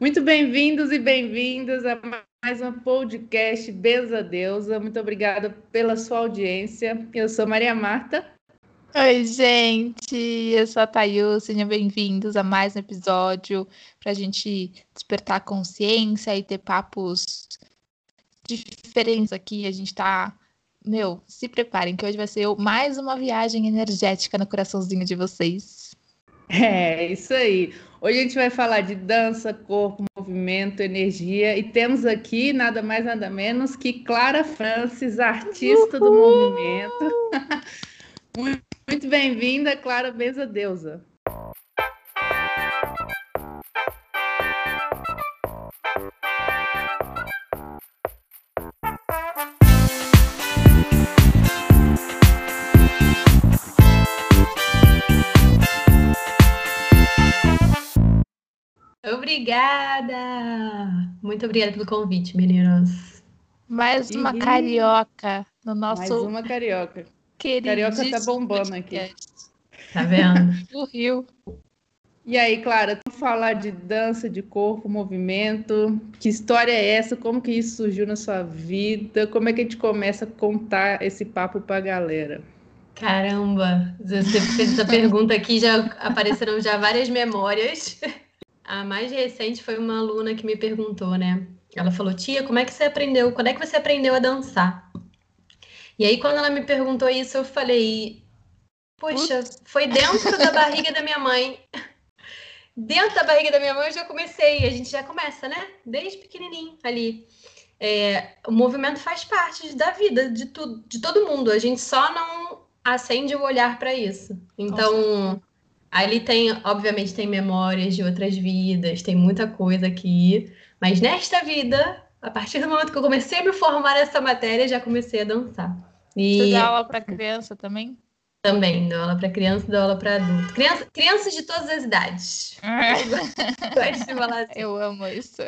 Muito bem-vindos e bem-vindas a mais um podcast Beza Deusa. Muito obrigada pela sua audiência. Eu sou Maria Marta. Oi, gente, eu sou a Tayu, sejam bem-vindos a mais um episódio para a gente despertar a consciência e ter papos diferentes aqui. A gente tá, meu, se preparem que hoje vai ser mais uma viagem energética no coraçãozinho de vocês. É, isso aí. Hoje a gente vai falar de dança, corpo, movimento, energia e temos aqui nada mais nada menos que Clara Francis, artista Uhul! do movimento. muito, muito bem-vinda, Clara Beza Deusa. Obrigada! Muito obrigada pelo convite, meninas. Mais uma carioca no nosso. Mais uma carioca. Carioca tá bombando aqui. Tá vendo? Do Rio. E aí, Clara, tu falar de dança, de corpo, movimento, que história é essa? Como que isso surgiu na sua vida? Como é que a gente começa a contar esse papo pra galera? Caramba, você fez essa pergunta aqui, já apareceram já várias memórias. A mais recente foi uma aluna que me perguntou, né? Ela falou: "Tia, como é que você aprendeu? Quando é que você aprendeu a dançar?" E aí quando ela me perguntou isso, eu falei: "Poxa, foi dentro da barriga da minha mãe." Dentro da barriga da minha mãe eu já comecei, a gente já começa, né? Desde pequenininho ali. É, o movimento faz parte da vida de, tudo, de todo mundo. A gente só não acende o olhar para isso. Então, Ali tem, obviamente, tem memórias de outras vidas, tem muita coisa aqui. Mas nesta vida, a partir do momento que eu comecei a me formar nessa matéria, já comecei a dançar. E... Você dá aula para criança também? Também, dou aula para criança e dou aula para adulto. Criança, crianças de todas as idades. É. Eu amo isso.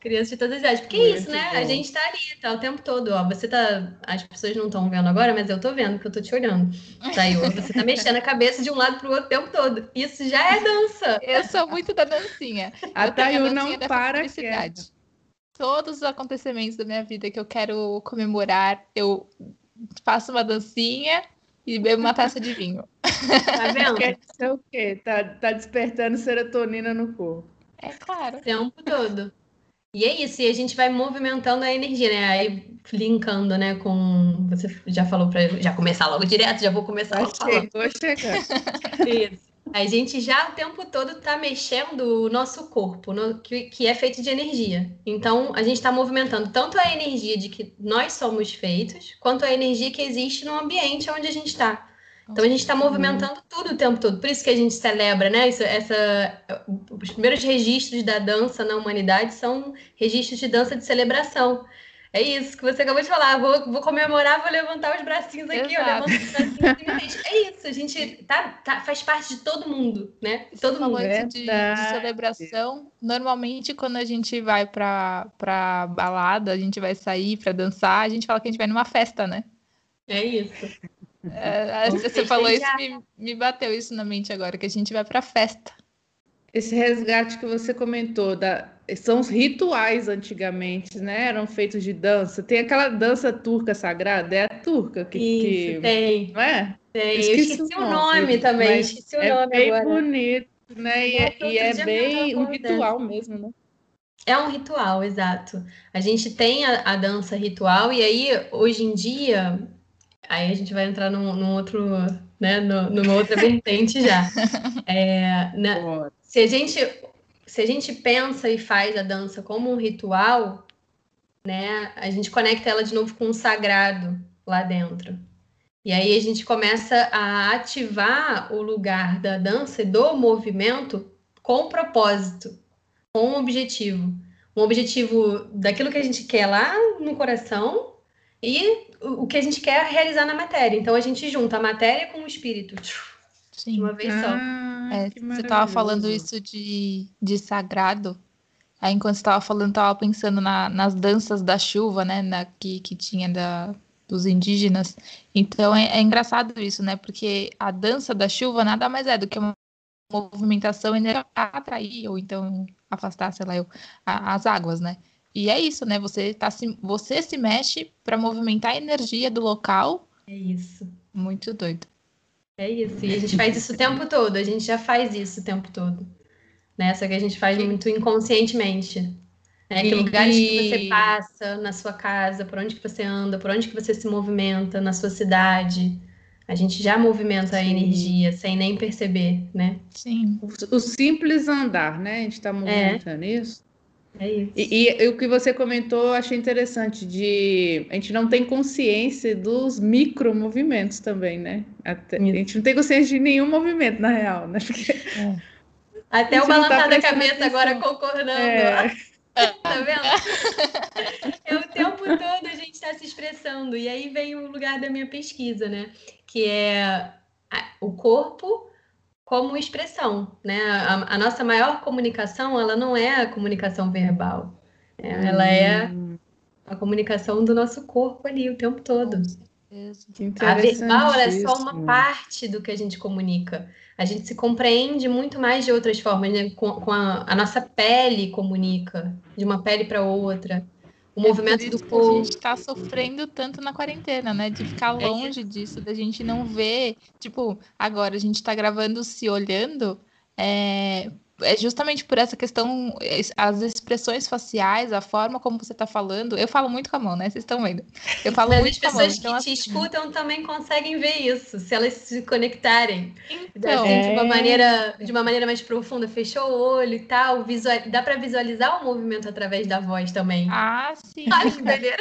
Crianças de todas as idades. Porque é isso, né? Bom. A gente tá ali, tá o tempo todo, ó. Você tá. As pessoas não estão vendo agora, mas eu tô vendo, porque eu tô te olhando. Tá aí, você tá mexendo a cabeça de um lado pro outro o tempo todo. Isso já é dança. Eu sou muito da dancinha. A Tayo não para. Felicidade. Todos os acontecimentos da minha vida que eu quero comemorar, eu faço uma dancinha e bebo uma taça de vinho. Tá vendo? Quer dizer o quê? Tá, tá despertando serotonina no corpo. É claro. O tempo todo. E é isso, e a gente vai movimentando a energia, né? Aí linkando, né, com. Você já falou para já começar logo direto, já vou começar logo Chegou chegando. Isso. A gente já o tempo todo está mexendo o nosso corpo, no, que, que é feito de energia. Então, a gente está movimentando tanto a energia de que nós somos feitos, quanto a energia que existe no ambiente onde a gente está. Então a gente está movimentando tudo o tempo todo. Por isso que a gente celebra, né? Isso, essa, os primeiros registros da dança na humanidade são registros de dança de celebração. É isso que você acabou de falar. Vou, vou comemorar, vou levantar os bracinhos aqui, eu levanto os bracinhos. é isso, a gente tá, tá, faz parte de todo mundo, né? Todo mundo. De, de, celebração. Normalmente, quando a gente vai para pra balada, a gente vai sair para dançar, a gente fala que a gente vai numa festa, né? É isso. É, você falou isso, me, me bateu isso na mente agora, que a gente vai para festa. Esse resgate que você comentou, da, são os rituais antigamente, né? Eram feitos de dança. Tem aquela dança turca sagrada, é a turca que. Isso, que... tem. Não é? Tem. Eu esqueci, eu esqueci o nome, nome também, esqueci o é nome bem agora. bonito, né? E é, e é bem um ritual mesmo, né? É um ritual, exato. A gente tem a, a dança ritual, e aí, hoje em dia, Aí a gente vai entrar num, num outro, né, numa outra vertente já. É, né, se, a gente, se a gente pensa e faz a dança como um ritual, né, a gente conecta ela de novo com o sagrado lá dentro. E aí a gente começa a ativar o lugar da dança e do movimento com propósito, com um objetivo. Um objetivo daquilo que a gente quer lá no coração e o que a gente quer realizar na matéria. Então a gente junta a matéria com o espírito. Sim. De uma vez ah, só. É, você estava falando isso de, de sagrado. Aí enquanto você estava falando, estava pensando na, nas danças da chuva, né? Na, que, que tinha da, dos indígenas. Então é, é engraçado isso, né? Porque a dança da chuva nada mais é do que uma movimentação energética atrair, ou então afastar, sei lá, eu, a, as águas, né? E é isso, né? Você, tá se, você se mexe para movimentar a energia do local. É isso. Muito doido. É isso. E a gente faz isso o tempo todo. A gente já faz isso o tempo todo. Né? Só que a gente faz muito inconscientemente. Né? Que lugares que você passa na sua casa, por onde que você anda, por onde que você se movimenta na sua cidade. A gente já movimenta Sim. a energia sem nem perceber, né? Sim. O, o simples andar, né? A gente está movimentando é. isso. É isso. E, e, o que você comentou, eu achei interessante, de a gente não tem consciência dos micromovimentos também, né? Até, a gente não tem consciência de nenhum movimento, na real, né? Porque... É. Até o tá balançar tá da cabeça atenção. agora concordando. É. tá vendo? é o tempo todo a gente está se expressando. E aí vem o lugar da minha pesquisa, né? Que é o corpo como expressão, né? A, a, nossa maior comunicação, ela não é a comunicação verbal, né? ela é a comunicação do nosso corpo ali o tempo todo. A verbal é só uma parte do que a gente comunica. A gente se compreende muito mais de outras formas, né? Com, com a, a nossa pele comunica de uma pele para outra o é movimento do corpo. a gente está sofrendo tanto na quarentena, né? De ficar é longe é disso, da gente não ver. Tipo, agora a gente está gravando se olhando. É, é justamente por essa questão, as expressões faciais, a forma como você está falando. Eu falo muito com a mão, né? Vocês estão vendo. Eu falo Mas muito as pessoas que então, te assim... escutam também conseguem ver isso, se elas se conectarem. Então, assim, é... de, uma maneira, de uma maneira mais profunda, fechou o olho e tal, visual... dá para visualizar o movimento através da voz também. Ah, sim. Ai,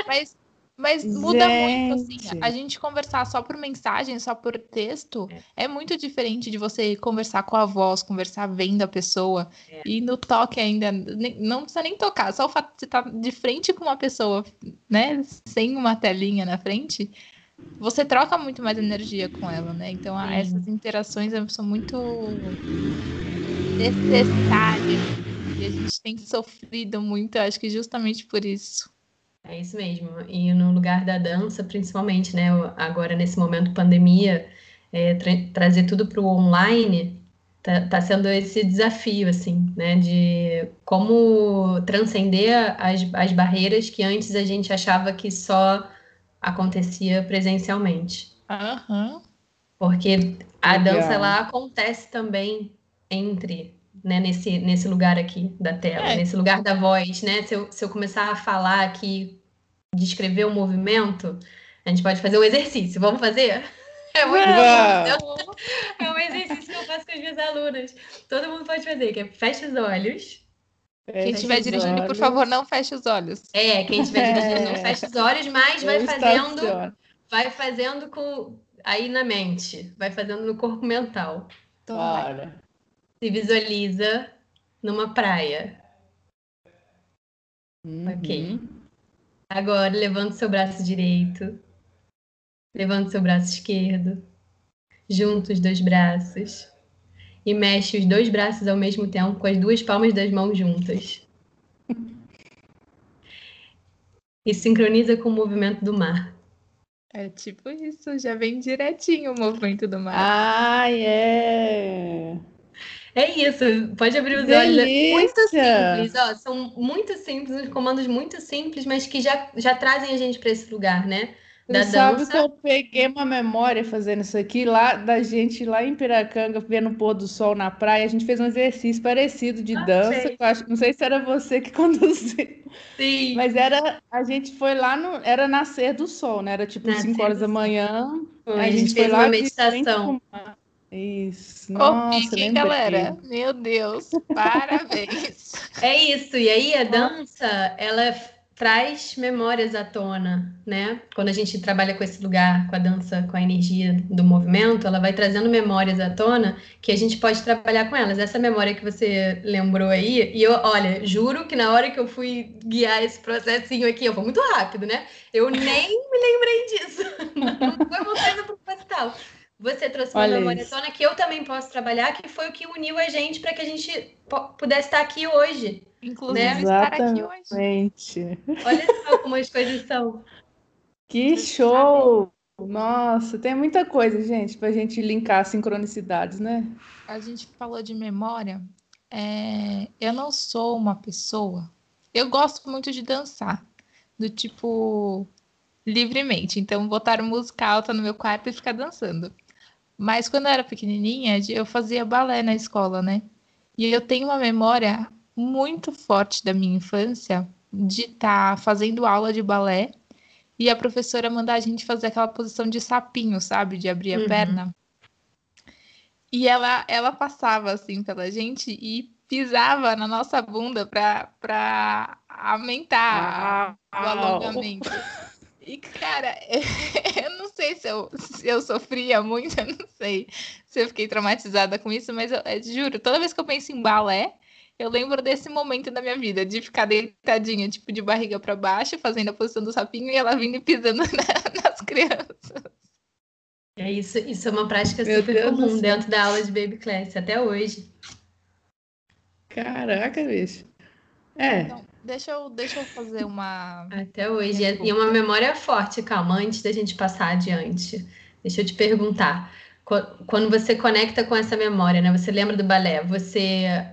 Mas mas muda gente. muito, assim. A gente conversar só por mensagem, só por texto, é. é. muito diferente de você conversar com a voz, conversar vendo a pessoa. É. E no toque ainda, não precisa nem tocar, só o fato de você estar tá de frente com uma pessoa, né? Sem uma telinha na frente, você troca muito mais energia com ela, né? Então, Sim. essas interações são muito necessárias. E a gente tem sofrido muito, acho que justamente por isso. É isso mesmo. E no lugar da dança, principalmente, né? Agora, nesse momento pandemia, é, tra trazer tudo para o online tá, tá, sendo esse desafio, assim, né? De como transcender as, as barreiras que antes a gente achava que só acontecia presencialmente. Uhum. Porque a Legal. dança, ela acontece também entre né, nesse, nesse lugar aqui da tela, é. nesse lugar da voz, né? Se eu, se eu começar a falar aqui, descrever o movimento, a gente pode fazer um exercício. Vamos fazer? É muito bom. É um exercício que eu faço com as minhas alunas. Todo mundo pode fazer, que é fecha os olhos. Quem estiver dirigindo, olhos. por favor, não feche os olhos. É, quem estiver dirigindo, não feche os olhos, mas vai fazendo, vai fazendo com aí na mente, vai fazendo no corpo mental. Claro se visualiza numa praia. Uhum. Ok. Agora, levanta seu braço direito. Levanta seu braço esquerdo. Junta os dois braços. E mexe os dois braços ao mesmo tempo, com as duas palmas das mãos juntas. e sincroniza com o movimento do mar. É tipo isso, já vem direitinho o movimento do mar. Ah, é! É isso, pode abrir os olhos. É muito simples, ó, são muito simples, uns comandos muito simples, mas que já, já trazem a gente para esse lugar, né? Da Você dança. sabe que eu peguei uma memória fazendo isso aqui, lá da gente lá em Piracanga, vendo o pôr do sol na praia, a gente fez um exercício parecido de ah, dança, sei. Acho, não sei se era você que conduziu. Sim. Mas era, a gente foi lá no, era nascer do sol, né? Era tipo 5 horas da manhã. Foi, a, gente a gente fez uma meditação. Isso. Nossa, Open, galera. Meu Deus, parabéns. É isso. E aí a dança, ela traz memórias à tona, né? Quando a gente trabalha com esse lugar, com a dança, com a energia do movimento, ela vai trazendo memórias à tona que a gente pode trabalhar com elas. Essa memória que você lembrou aí, e eu, olha, juro que na hora que eu fui guiar esse processinho aqui, eu fui muito rápido, né? Eu nem me lembrei disso. Não foi uma coisa proposital. Você trouxe uma Olha memória tona que eu também posso trabalhar, que foi o que uniu a gente para que a gente pudesse estar aqui hoje. Inclusive né? estar aqui hoje. Olha só como as coisas são. Que show! Nossa, tem muita coisa, gente, para a gente linkar sincronicidades, né? A gente falou de memória. é, eu não sou uma pessoa. Eu gosto muito de dançar, do tipo livremente. Então, botar música alta no meu quarto e ficar dançando. Mas quando eu era pequenininha, eu fazia balé na escola, né? E eu tenho uma memória muito forte da minha infância de estar tá fazendo aula de balé e a professora mandar a gente fazer aquela posição de sapinho, sabe? De abrir a uhum. perna. E ela, ela passava assim pela gente e pisava na nossa bunda para aumentar ah, o alongamento. E, cara, eu não sei se eu, se eu sofria muito, eu não sei se eu fiquei traumatizada com isso, mas eu, eu juro, toda vez que eu penso em balé, eu lembro desse momento da minha vida, de ficar deitadinha, tipo, de barriga para baixo, fazendo a posição do sapinho e ela vindo e pisando na, nas crianças. É isso, isso é uma prática Meu super Deus comum dentro da aula de baby class, até hoje. Caraca, bicho. É. Então, deixa eu, deixa eu fazer uma. Até hoje. E uma memória forte, calma, antes da gente passar adiante. Deixa eu te perguntar. Quando você conecta com essa memória, né? Você lembra do balé, você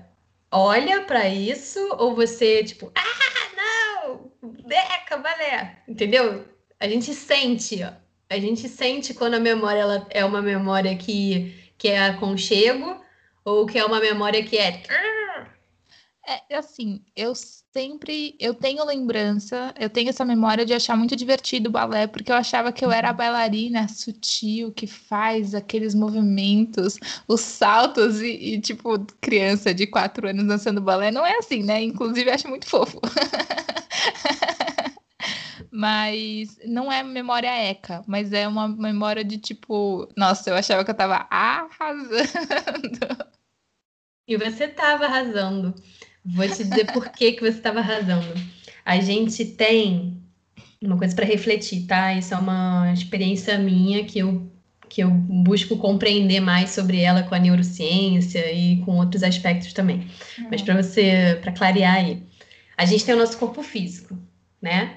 olha para isso ou você, tipo, ah, não, Deca, balé, entendeu? A gente sente, ó. a gente sente quando a memória ela é uma memória que, que é aconchego ou que é uma memória que é é assim, eu sempre, eu tenho lembrança, eu tenho essa memória de achar muito divertido o balé, porque eu achava que eu era a uhum. bailarina sutil que faz aqueles movimentos, os saltos e, e tipo, criança de quatro anos dançando balé, não é assim, né? Inclusive, acho muito fofo. mas não é memória eca, mas é uma memória de tipo, nossa, eu achava que eu tava arrasando. E você tava arrasando. Vou te dizer por que, que você estava arrasando. A gente tem uma coisa para refletir, tá? Isso é uma experiência minha que eu, que eu busco compreender mais sobre ela com a neurociência e com outros aspectos também. Uhum. Mas para você, para clarear aí, a gente tem o nosso corpo físico, né?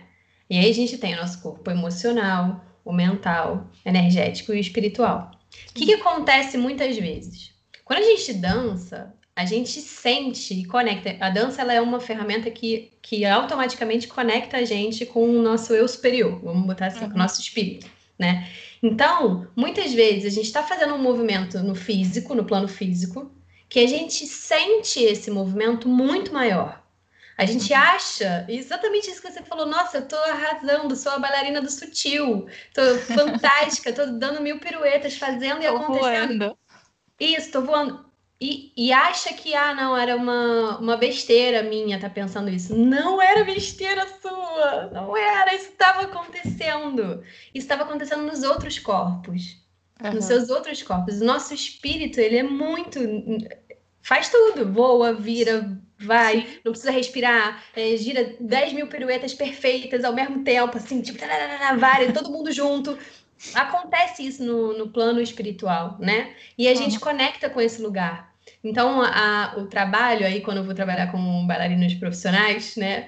E aí a gente tem o nosso corpo emocional, o mental, energético e espiritual. O que, que acontece muitas vezes? Quando a gente dança, a gente sente e conecta. A dança ela é uma ferramenta que, que automaticamente conecta a gente com o nosso eu superior, vamos botar assim, uhum. com o nosso espírito, né? Então, muitas vezes a gente está fazendo um movimento no físico, no plano físico, que a gente sente esse movimento muito maior. A gente uhum. acha exatamente isso que você falou. Nossa, eu tô arrasando, sou a bailarina do sutil, tô fantástica, tô dando mil piruetas, fazendo e tô acontecendo. Voando. Isso, tô voando. E, e, acha que, ah, não, era uma, uma besteira minha tá pensando isso. Não era besteira sua, não era, isso estava acontecendo. Isso estava acontecendo nos outros corpos, uhum. nos seus outros corpos. O nosso espírito, ele é muito. faz tudo, voa, vira, vai, Sim. não precisa respirar, é, gira 10 mil piruetas perfeitas ao mesmo tempo, assim, tipo, várias, todo mundo junto. Acontece isso no, no plano espiritual, né? E a uhum. gente conecta com esse lugar. Então, a, o trabalho aí, quando eu vou trabalhar com bailarinos profissionais, né?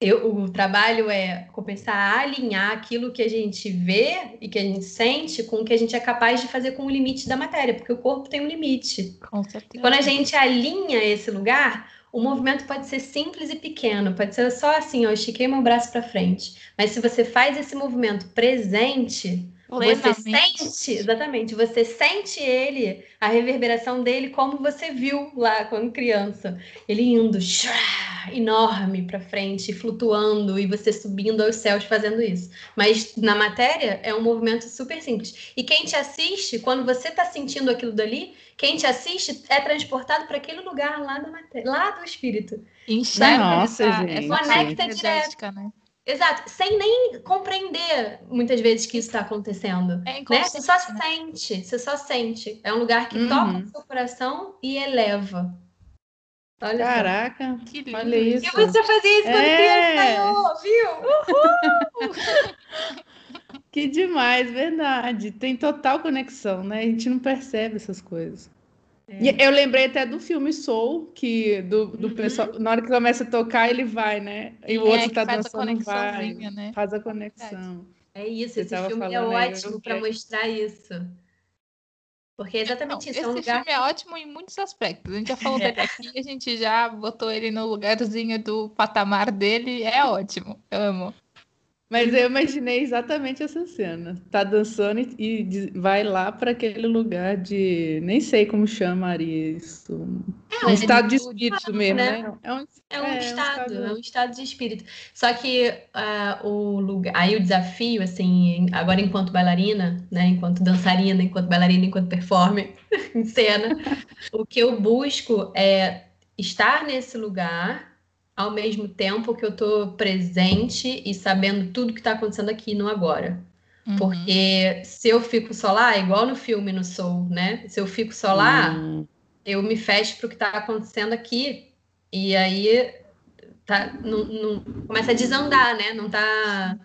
Eu, o trabalho é começar a alinhar aquilo que a gente vê e que a gente sente com o que a gente é capaz de fazer com o limite da matéria, porque o corpo tem um limite. Com certeza. E quando a gente alinha esse lugar, o movimento pode ser simples e pequeno, pode ser só assim, eu estiquei meu braço para frente. Mas se você faz esse movimento presente, você sente, exatamente, você sente ele, a reverberação dele como você viu lá quando criança. Ele indo enorme para frente, flutuando e você subindo aos céus fazendo isso. Mas na matéria é um movimento super simples. E quem te assiste, quando você está sentindo aquilo dali, quem te assiste é transportado para aquele lugar lá da matéria, lá do espírito. Enxerga Nossa, essa, gente. Conecta direto. Né? Exato, sem nem compreender muitas vezes que isso está acontecendo. É né? Você só né? sente, você só sente. É um lugar que uhum. toca o seu coração e eleva. Olha Caraca, que lindo. olha isso. E você fazia isso quando é. criança, viu? Uhul! que demais, verdade. Tem total conexão, né? A gente não percebe essas coisas. É. Eu lembrei até do filme Soul, que do, do uhum. pessoal, na hora que começa a tocar, ele vai, né? E o é, outro tá dançando, vai, né? faz a conexão. É isso, Você esse filme é ótimo para mostrar isso. Porque é exatamente Não, isso. É um esse lugar. filme é ótimo em muitos aspectos. A gente já falou É. dele aqui, a gente já botou ele no lugarzinho do patamar dele. É ótimo. Eu amo. Mas eu imaginei exatamente essa cena. Tá dançando e, e vai lá para aquele lugar de. Nem sei como chamaria isso. É, um um estado de estado, espírito mesmo, né? né? É um, É um É, um estado, estado- é um estado de espírito. Só que ah, o lugar, aí o desafio, assim, agora enquanto bailarina, né, enquanto dançarina, enquanto bailarina, enquanto performer em cena, o que eu busco é estar nesse lugar ao mesmo tempo que eu tô presente e sabendo tudo que tá acontecendo aqui no agora. Uhum. Porque se eu fico só lá, igual no filme no Soul, né? Se eu fico só lá, Hum, eu me fecho para o que está acontecendo aqui e aí tá, não, não- começa a desandar, né? Não tá,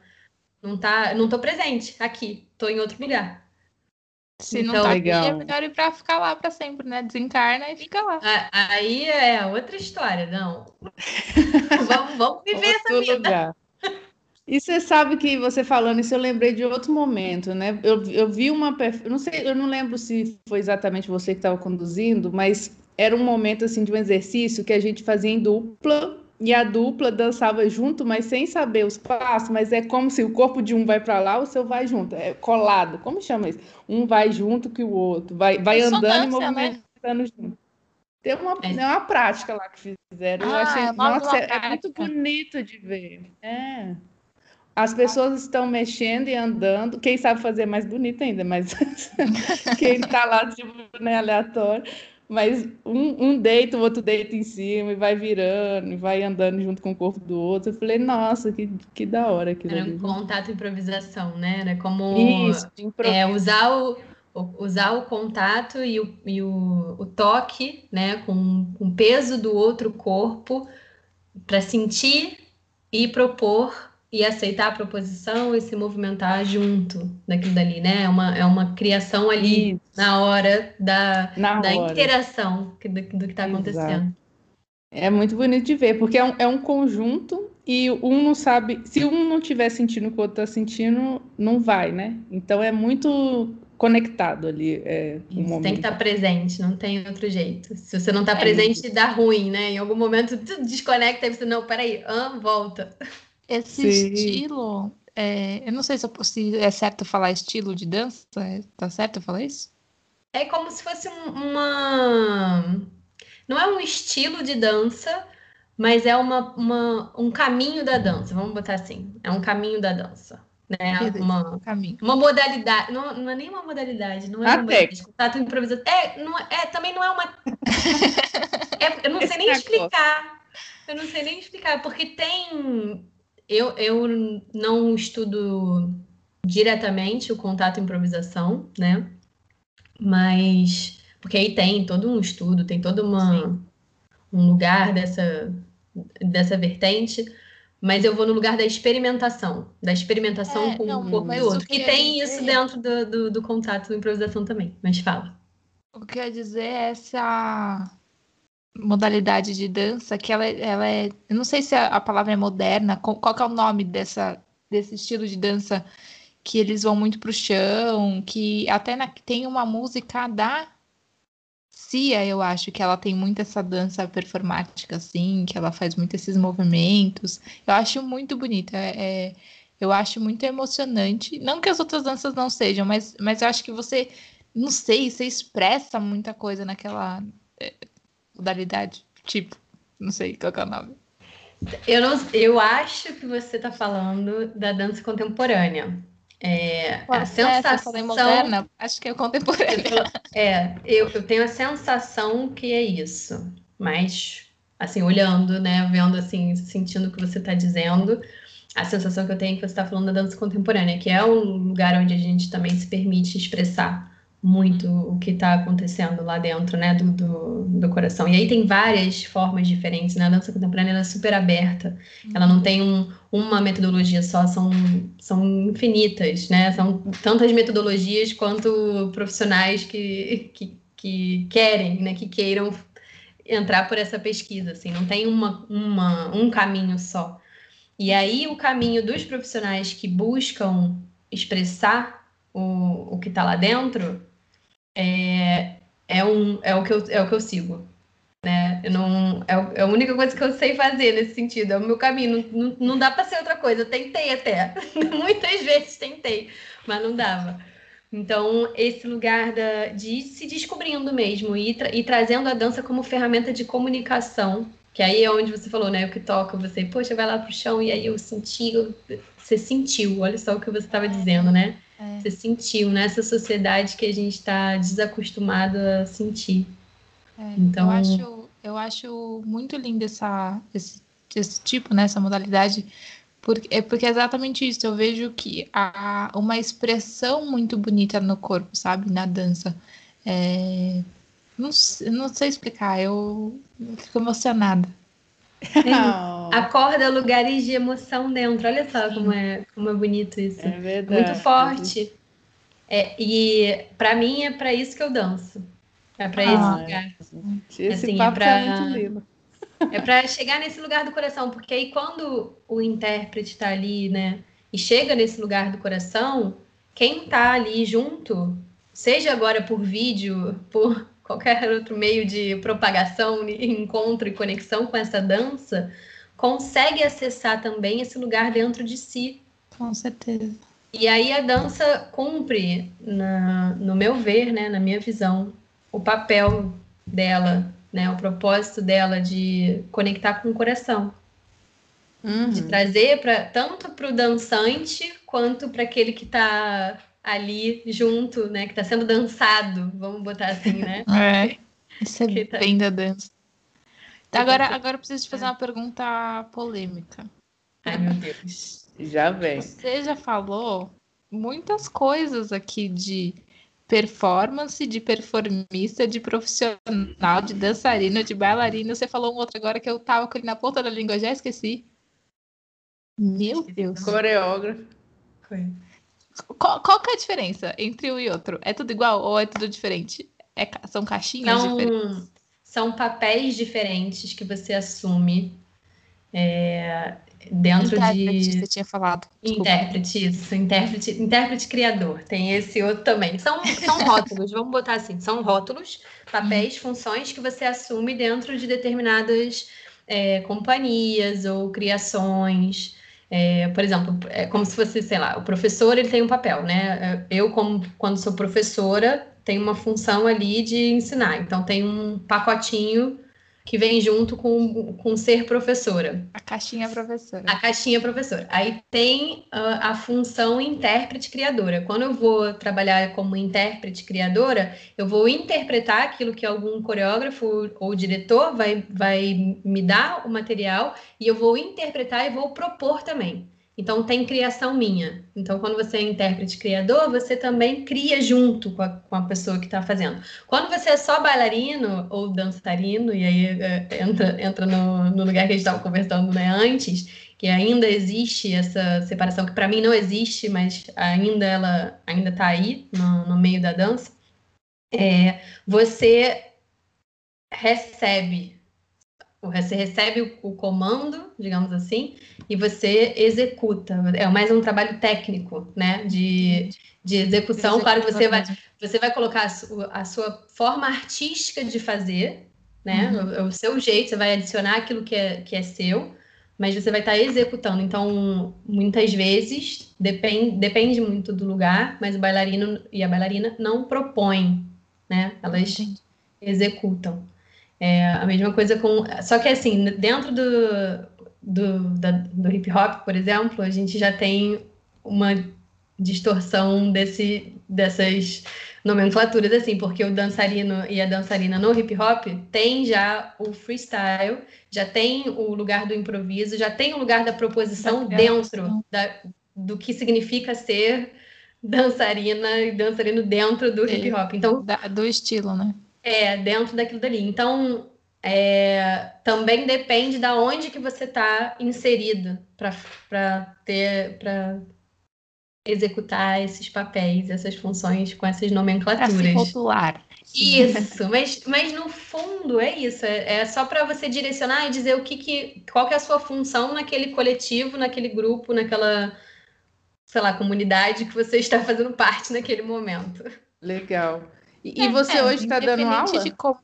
não tá, não tô presente aqui, tô em outro lugar. Se não Então, tá aqui, é legal. melhor ir pra ficar lá pra sempre, né? Desencarna e fica lá. A- Aí é outra história, não. vamos, vamos viver essa outro vida. lugar. E você sabe que você falando isso, eu lembrei de outro momento, né? Eu, eu vi uma. eu Não sei, eu não lembro se foi exatamente você que estava conduzindo, mas era um momento assim de um exercício que a gente fazia em dupla e a dupla dançava junto, mas sem saber os passos, mas é como se o corpo de um vai para lá, o seu vai junto, é colado. Como chama isso? Um vai junto que o outro, vai, vai andando e né? movimentando junto. Tem uma, É. é uma prática lá que fizeram. Eu Ah, achei, é nossa, é, é muito bonito de ver. É. As pessoas estão mexendo e andando. Quem sabe fazer mais bonito ainda, mas quem está lá, tipo, né, aleatório. Mas um, um deita, o outro deita em cima e vai virando, e vai andando junto com o corpo do outro. Eu falei, nossa, que, que da hora aquilo Era ali. um contato e improvisação, né? Era como Isso, é, usar, o, o- usar o contato e o, e o, o toque, né? Com, com o peso do outro corpo para sentir e propor e aceitar a proposição e se movimentar junto daquilo dali, né? É uma, é uma criação ali Isso. na hora da, na da hora. interação do, do que está acontecendo. É muito bonito de ver, porque é um, é um conjunto e um não sabe. Se um não estiver sentindo o que o outro está sentindo, não vai, né? Então é muito conectado ali. É, Isso, tem que estar presente, não tem outro jeito. Se você não está É presente, dá ruim, né? Em algum momento tu desconecta e você, não, peraí, ah, volta. Esse Sim. estilo, é, eu não sei se, eu- se é certo falar estilo de dança, é- tá certo eu falar isso? É como se fosse um- uma. Não é um estilo de dança, mas é uma, uma- um caminho da dança, vamos botar assim. É um caminho da dança. Né? Uma, Caminho. uma modalidade. Não, não é nem uma modalidade, não é A uma modalidade. Contato improvisação. É, não é, é, também não é uma. É, eu não sei nem negócio. explicar. Eu não sei nem explicar, porque tem. Eu, eu não estudo diretamente o contato improvisação, né? Mas. Porque aí tem todo um estudo, tem todo uma, um lugar dessa, dessa vertente. Mas eu vou no lugar da experimentação, da experimentação É, com não, o corpo do outro. Que tem dizer- isso dentro do, do, do contato improvisação também. Mas fala. O que eu ia dizer é essa modalidade de dança que ela, ela é. Eu não sei se a, a palavra é moderna, qual, qual que é o nome dessa, desse estilo de dança que eles vão muito pro chão, que até na- tem uma música da Cia, eu acho, que ela tem muito essa dança performática, assim, que ela faz muito esses movimentos. Eu acho muito bonita. É, é- eu acho muito emocionante. Não que as outras danças não sejam, mas, mas eu acho que você não sei, você expressa muita coisa naquela é, modalidade. Tipo, não sei qual que é o nome. Eu, não, eu acho que você está falando da dança contemporânea. É, a se eu sensação. falei moderna, acho que é contemporânea. É, eu, eu tenho a sensação que é isso. Mas, assim, olhando, né? Vendo, assim, sentindo o que você está dizendo, a sensação que eu tenho é que você está falando da dança contemporânea, que é um lugar onde a gente também se permite expressar muito o que está acontecendo lá dentro, né, do, do, do coração. E aí tem várias formas diferentes, né? A dança contemporânea é super aberta. Ela não tem um, uma metodologia só, são, são infinitas, né? São tantas metodologias quanto profissionais que, que, que querem, né? Que queiram entrar por essa pesquisa, assim. Não tem uma, uma, um caminho só. E aí o caminho dos profissionais que buscam expressar o, o que está lá dentro é, é, um, é, o que eu, é o que eu sigo. Né? Eu não, é, é a única coisa que eu sei fazer nesse sentido, é o meu caminho. Não, não, não dá para ser outra coisa. Eu tentei até. Muitas vezes tentei, mas não dava. Então, esse lugar da, de ir se descobrindo mesmo e, tra e trazendo a dança como ferramenta de comunicação, que aí é onde você falou, né? O que toca você, poxa, vai lá pro chão e aí eu senti, você sentiu, olha só o que você estava dizendo, né? É. Você sentiu nessa sociedade que a gente está desacostumado a sentir. É, então, eu acho, eu acho muito lindo essa, esse, esse tipo, né, essa modalidade, porque, é porque é exatamente isso. Eu vejo que há uma expressão muito bonita no corpo, sabe? Na dança. É... Não, não sei explicar, eu, eu fico emocionada. Acorda lugares de emoção dentro. Olha só como é, como é bonito isso. É verdade. Muito forte. É, e para mim é para isso que eu danço. É para esse ah, lugar. Esse assim, papo é pra... é muito lindo. É para chegar nesse lugar do coração, porque aí quando o intérprete está ali, né, e chega nesse lugar do coração, quem está ali junto, seja agora por vídeo, por qualquer outro meio de propagação, encontro e conexão com essa dança, consegue acessar também esse lugar dentro de si. Com certeza. E aí a dança cumpre, na, no meu ver, né, na minha visão, o papel dela né? O propósito dela de conectar com o coração. Uhum. De trazer para tanto para o dançante quanto para aquele que está ali junto, né? Que está sendo dançado, vamos botar assim, né? É, isso é tá... bem da dança. Tá, agora, agora eu preciso te fazer uma pergunta polêmica. Ai, meu Deus. Já vem. Você já falou muitas coisas aqui de performance, de performista, de profissional, de dançarino, de bailarino. Você falou um outro agora que eu tava com ele na ponta da língua, já esqueci. Meu Deus. Coreógrafo. Qual, qual que é a diferença entre um e outro? É tudo igual ou é tudo diferente? É, são caixinhas são, diferentes? São papéis diferentes que você assume. É, dentro intérprete, de. Você tinha falado. Desculpa. Intérprete, isso. Intérprete, intérprete criador. Tem esse outro também. São, são rótulos, vamos botar assim: são rótulos, papéis, funções que você assume dentro de determinadas é, companhias ou criações. É, por exemplo, é como se fosse, sei lá, o professor ele tem um papel, né? Eu, como quando sou professora, tenho uma função ali de ensinar. Então, tem um pacotinho que vem junto com, com ser professora. A caixinha professora. A caixinha professora. Aí tem uh, a função intérprete criadora. Quando eu vou trabalhar como intérprete criadora, eu vou interpretar aquilo que algum coreógrafo ou diretor vai, vai me dar o material e eu vou interpretar e vou propor também. Então, tem criação minha. Então, quando você é intérprete criador, você também cria junto com a, com a pessoa que está fazendo. Quando você é só bailarino ou dançarino, e aí é, entra, entra no, no lugar que a gente estava conversando né, antes, que ainda existe essa separação, que para mim não existe, mas ainda ela ainda está aí no, no meio da dança, é, você recebe você recebe o, o, comando, digamos assim, e você executa. É mais um trabalho técnico, né? De, de execução. Claro que você vai, você vai colocar a sua, a sua forma artística de fazer, né? Uhum. O, o, seu jeito, você vai adicionar aquilo que é, que é seu, mas você vai estar executando. Então, muitas vezes, depende, depende muito do lugar, mas o bailarino e a bailarina não propõem, né? Elas Entendi. executam. É a mesma coisa com. Só que assim, dentro do, do, da, do hip hop, por exemplo, a gente já tem uma distorção desse, dessas nomenclaturas, assim, porque o dançarino e a dançarina no hip hop tem já o freestyle, já tem o lugar do improviso, já tem o lugar da proposição da dentro da, do que significa ser dançarina e dançarino dentro do hip hop. Então, da, do estilo, né? É, dentro daquilo dali. Então, é, também depende da onde que você está inserido para ter para executar esses papéis, essas funções com essas nomenclaturas. Para se rotular. Isso, mas, mas no fundo é isso, é, é só para você direcionar e dizer o que, que qual que é a sua função naquele coletivo, naquele grupo, naquela, sei lá, comunidade que você está fazendo parte naquele momento. Legal. E, e você É, hoje está dando independente aula? de como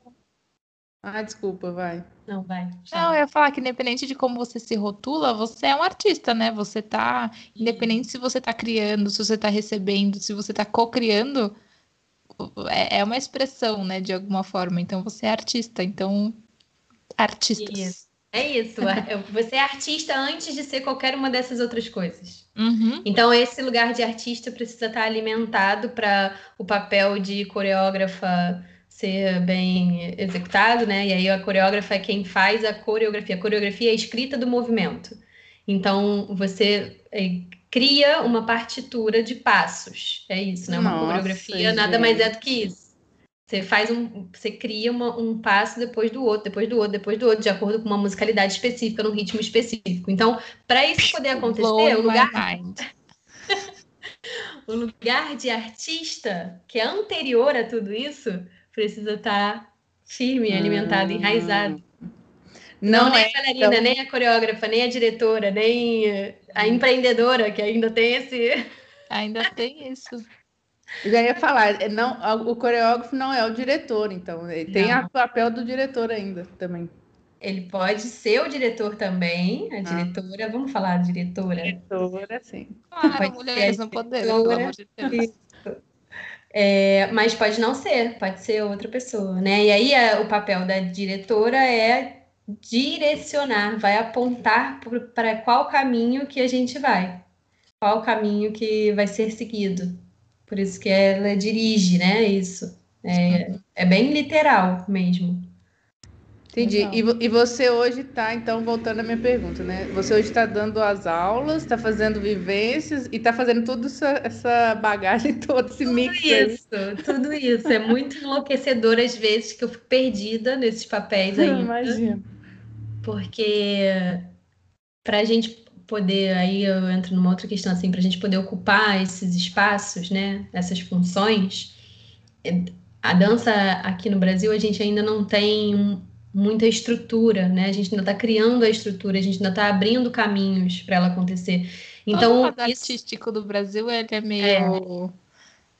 Ah, desculpa, vai. Não, vai. Não, eu ia falar que independente de como você se rotula, você é um artista, né? Você tá, independente se você tá criando, se você tá recebendo, se você tá co-criando, é, é uma expressão, né, de alguma forma. Então você é artista, então artistas. Isso. É isso. ar- Você é artista antes de ser qualquer uma dessas outras coisas. Uhum. Então, esse lugar de artista precisa estar alimentado para o papel de coreógrafa ser bem executado, né? E aí a coreógrafa é quem faz a coreografia. A coreografia é a escrita do movimento. Então, você eh, cria uma partitura de passos. É isso, né? Uma Nossa, coreografia nada mais é gente. do que isso. Você faz um, você cria uma- um passo depois do outro, depois do outro, depois do outro, de acordo com uma musicalidade específica, num ritmo específico. Então, para isso poder acontecer, o lugar o lugar de artista, que é anterior a tudo isso, precisa estar firme, alimentado, enraizado. Não, Não, nem é. a bailarina, nem a coreógrafa, nem a diretora, nem a empreendedora, que ainda tem esse. Ainda tem isso. Eu já ia falar, é, não, o coreógrafo não é o diretor, então. Ele tem Não. o papel do diretor ainda também. Ele pode ser o diretor também, a diretora, vamos falar diretora. Diretora, sim. Claro, Pode mulheres poder, diretora. pelo amor de Deus. É, mas pode não ser, pode ser outra pessoa, né? E aí a- o papel da diretora é direcionar, vai apontar para qual caminho que a gente vai, qual caminho que vai ser seguido. Por isso que ela dirige, né? Isso. É, é bem literal mesmo. Entendi. E, e você hoje está, então, voltando à minha pergunta, né? Você hoje está dando as aulas, está fazendo vivências e está fazendo toda essa, essa bagagem toda, esse Tudo mix aí. isso, tudo isso. É muito enlouquecedor às vezes que eu fico perdida nesses papéis ainda. Imagina. porque para a gente poder, aí eu entro numa outra questão assim, para a gente poder ocupar esses espaços, né, essas funções, é, a dança aqui no Brasil a gente ainda não tem muita estrutura, né? A gente ainda está criando a estrutura, a gente ainda está abrindo caminhos para ela acontecer. Todo Então, lado isso artístico do Brasil, ele é meio...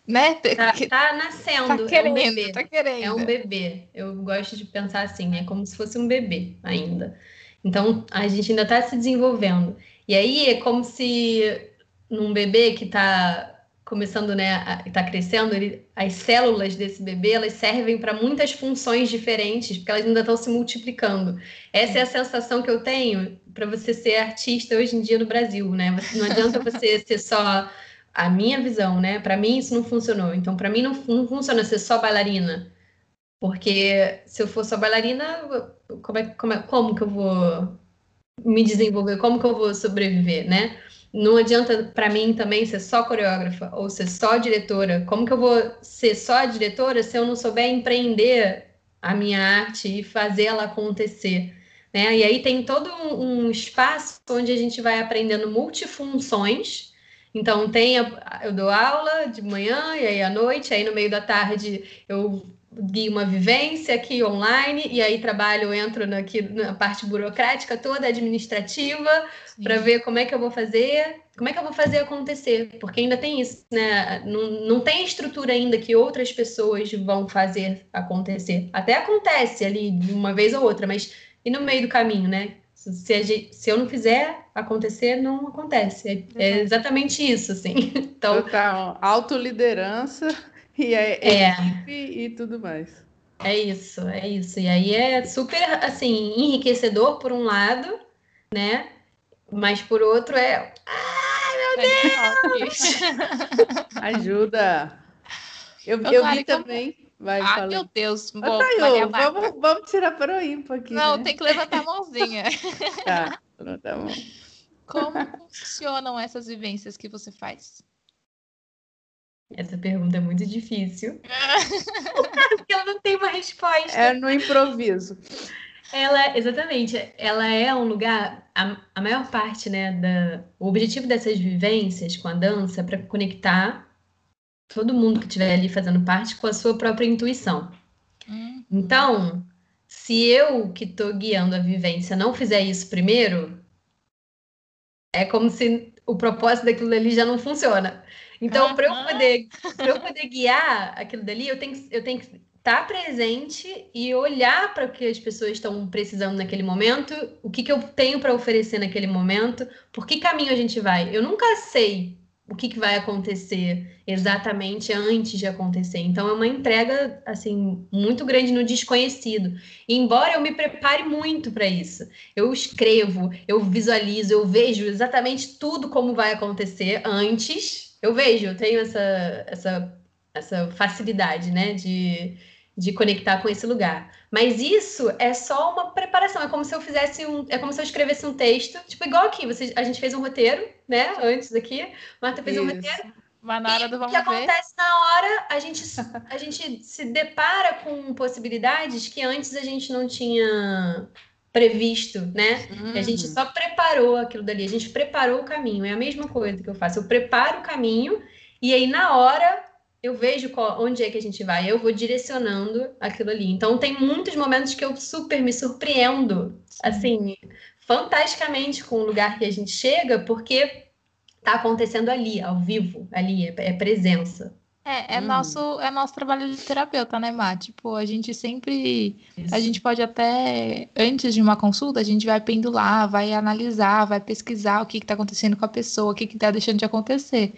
Né? tá, tá nascendo, tá é um querendo, bebê. tá querendo. É um bebê. Eu gosto de pensar assim, é como se fosse um bebê ainda. Então, a gente ainda está se desenvolvendo. E aí é como se num bebê que está começando, né, está crescendo, ele, as células desse bebê, elas servem para muitas funções diferentes, porque elas ainda estão se multiplicando. Essa é a sensação que eu tenho para você ser artista hoje em dia no Brasil, né? Não adianta você ser só a minha visão, né? Para mim isso não funcionou. Então, para mim não, não funciona ser só bailarina. Porque se eu for só bailarina, como, é, como, é, como que eu vou me desenvolver? Como que eu vou sobreviver, né? Não adianta para mim também ser só coreógrafa ou ser só diretora. Como que eu vou ser só diretora se eu não souber empreender a minha arte e fazer ela acontecer? Né? E aí tem todo um, espaço onde a gente vai aprendendo multifunções. Então tem a- eu dou aula de manhã e aí à noite, aí no meio da tarde eu guio uma vivência aqui online e aí trabalho, entro na, aqui, na parte burocrática toda, administrativa, para ver como é que eu vou fazer, como é que eu vou fazer acontecer, porque ainda tem isso, né? Não, não tem estrutura ainda que outras pessoas vão fazer acontecer. Até acontece ali de uma vez ou outra, mas e no meio do caminho, né? Se, gente- se eu não fizer acontecer, não acontece. É, é exatamente isso, assim. Então, Total. Autoliderança e a É. equipe e tudo mais. É isso, é isso. E aí é super, assim, enriquecedor por um lado, né? Mas por outro é. Ajuda. Eu, eu Mari, vi como- também. Vai, Ah, meu Deus. Bom, Maria Bárbara. vamos, vamos tirar para o ímpar aqui. Não, né? tem que levantar a mãozinha. Tá, tá bom. Como funcionam essas vivências que você faz? Essa pergunta é muito difícil. Porque ela não tem uma resposta. É no improviso. Ela, exatamente, ela é um lugar, a, a maior parte, né, da, o objetivo dessas vivências com a dança é para conectar todo mundo que estiver ali fazendo parte com a sua própria intuição. Hum, Então, se eu que estou guiando a vivência não fizer isso primeiro, é como se o propósito daquilo ali já não funciona. Então, para eu poder, para eu poder guiar aquilo dali, eu tenho, eu tenho que estar tá presente e olhar para o que as pessoas estão precisando naquele momento, o que, que eu tenho para oferecer naquele momento, por que caminho a gente vai. Eu nunca sei o que, que vai acontecer exatamente antes de acontecer. Então é uma entrega assim muito grande no desconhecido. E, embora eu me prepare muito para isso, eu escrevo, eu visualizo, eu vejo exatamente tudo como vai acontecer antes. Eu vejo, eu tenho essa essa essa facilidade, né, de de conectar com esse lugar. Mas isso é só uma preparação. É como se eu fizesse um. É como se eu escrevesse um texto. Tipo, igual aqui, você, a gente fez um roteiro, né? Antes aqui. Marta fez isso. um roteiro. Mas na hora do vamos O que acontece na hora, a gente, a gente se depara com possibilidades que antes a gente não tinha previsto, né? Uhum. A gente só preparou aquilo dali, a gente preparou o caminho. É a mesma coisa que eu faço. Eu preparo o caminho e aí na hora eu vejo qual, onde é que a gente vai, eu vou direcionando aquilo ali. Então tem muitos momentos que eu super me surpreendo, assim, fantasticamente com o lugar que a gente chega, porque tá acontecendo ali, ao vivo, ali, é, é presença. É, é, hum. nosso, é nosso trabalho de terapeuta, né, Má? Tipo, a gente sempre. Isso. A gente pode até, antes de uma consulta, a gente vai pendular, vai analisar, vai pesquisar o que está acontecendo com a pessoa, o que está deixando de acontecer.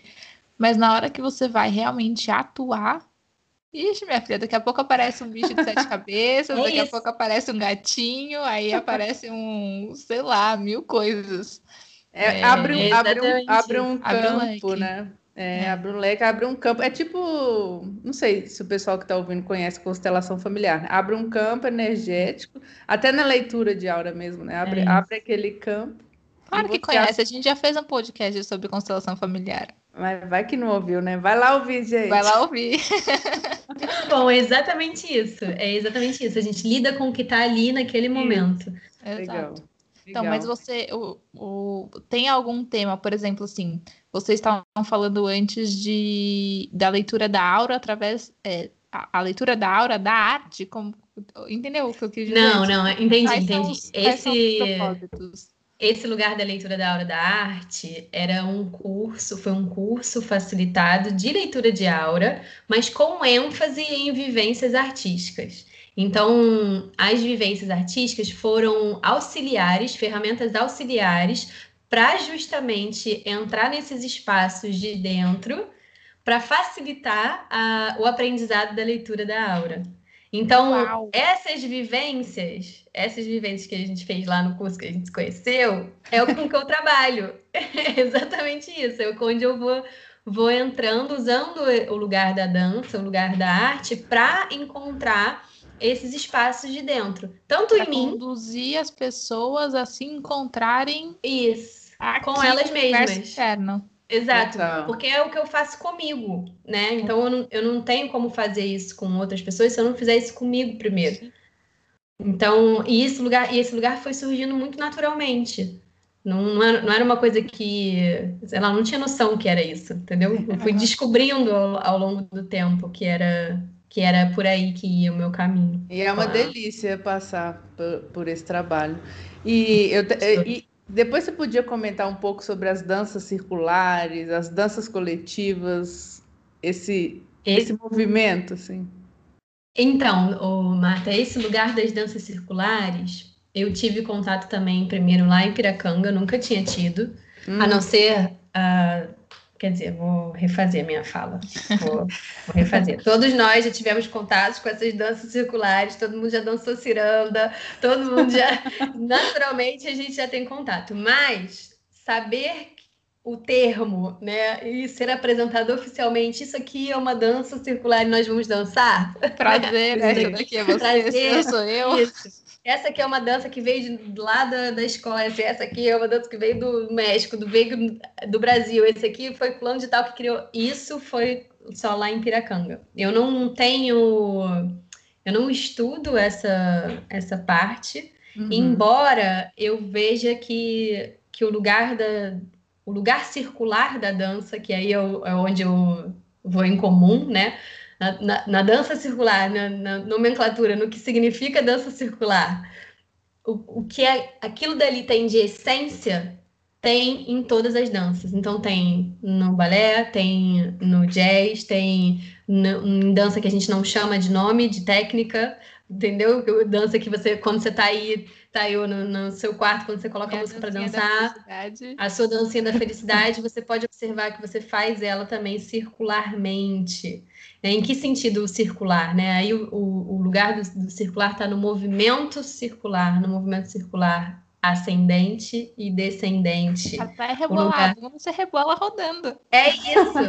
Mas na hora que você vai realmente atuar, Ixi, minha filha, daqui a pouco aparece um bicho de sete cabeças, é daqui isso. a pouco aparece um gatinho, aí aparece um, sei lá, mil coisas. É, é, abre, um, abre, um, abre um campo, um né? É, é, abre um leque, abre um campo. É tipo, não sei se o pessoal que está ouvindo conhece constelação familiar. Né? Abre um campo energético, até na leitura de aura mesmo, né? Abre, é abre aquele campo. Claro que conhece, a gente já fez um podcast sobre constelação familiar. Mas vai que não ouviu, né? Vai lá ouvir, gente. Vai lá ouvir. Bom, é exatamente isso. É exatamente isso. A gente lida com o que está ali naquele momento. Exato. Legal. Então, mas você o, o, tem algum tema, por exemplo, assim, vocês estavam falando antes de da leitura da aura através é, a, a, leitura da aura da arte, como entendeu o que eu quis dizer? Não, não, entendi, quais entendi. Os, Esse esse lugar da leitura da aura da arte era um curso, foi um curso facilitado de leitura de aura, mas com ênfase em vivências artísticas. Então, as vivências artísticas foram auxiliares, ferramentas auxiliares para justamente entrar nesses espaços de dentro para facilitar a, o aprendizado da leitura da aura. Então, Uau. essas vivências, essas vivências que a gente fez lá no curso que a gente se conheceu, é com que eu trabalho. É exatamente isso. É onde eu vou, vou entrando, usando o lugar da dança, o lugar da arte, para encontrar esses espaços de dentro. Tanto pra em mim. Conduzir as pessoas a se encontrarem. Isso. Com elas mesmas. Externo. Exato, então. porque é o que eu faço comigo, né? Então eu não, eu não tenho como fazer isso com outras pessoas se eu não fizer isso comigo primeiro. Então, e esse lugar, e esse lugar foi surgindo muito naturalmente. Não, não, era, não era uma coisa que, lá, não tinha noção que era isso, entendeu? Eu fui descobrindo ao, ao longo do tempo que era que era por aí que ia o meu caminho. E é uma delícia passar por, por esse trabalho. E, eu, e, depois você podia comentar um pouco sobre as danças circulares, as danças coletivas, esse, esse, esse movimento, assim. Então, oh, Marta, esse lugar das danças circulares, eu tive contato também primeiro lá em Piracanga, nunca tinha tido, hum. a não ser uh, Quer dizer, vou refazer minha fala. Vou, vou, refazer. Todos nós já tivemos contatos com essas danças circulares, todo mundo já dançou ciranda, todo mundo já. naturalmente a gente já tem contato. Mas saber o termo, né, e ser apresentado oficialmente, isso aqui é uma dança circular e nós vamos dançar. Prazer, né? Essa daqui é você, Prazer, sou eu. Isso. Essa aqui é uma dança que veio de, lá da, da Escócia, essa aqui é uma dança que veio do México, do, veio do Brasil, esse aqui foi plano de tal que criou. Isso foi só lá em Piracanga. Eu não tenho. Eu não estudo essa, essa parte, uhum. embora eu veja que, que o lugar da. O lugar circular da dança, que aí é, é onde eu vou em comum, né? Na, na, na dança circular, na, na, nomenclatura, no que significa dança circular, o, o que é aquilo dali tem de essência tem em todas as danças. Então tem no balé, tem no jazz, tem no, em dança que a gente não chama de nome, de técnica, entendeu? Dança que você, quando você tá aí, tá aí no, no seu quarto, quando você coloca é a música para dançar, a sua dancinha da felicidade, você pode observar que você faz ela também circularmente. Né? Em que sentido circular? Né? Aí o, o, o lugar do, do circular está no movimento circular, no movimento circular ascendente e descendente. Até rebolado, lugar... você rebola rodando. É isso,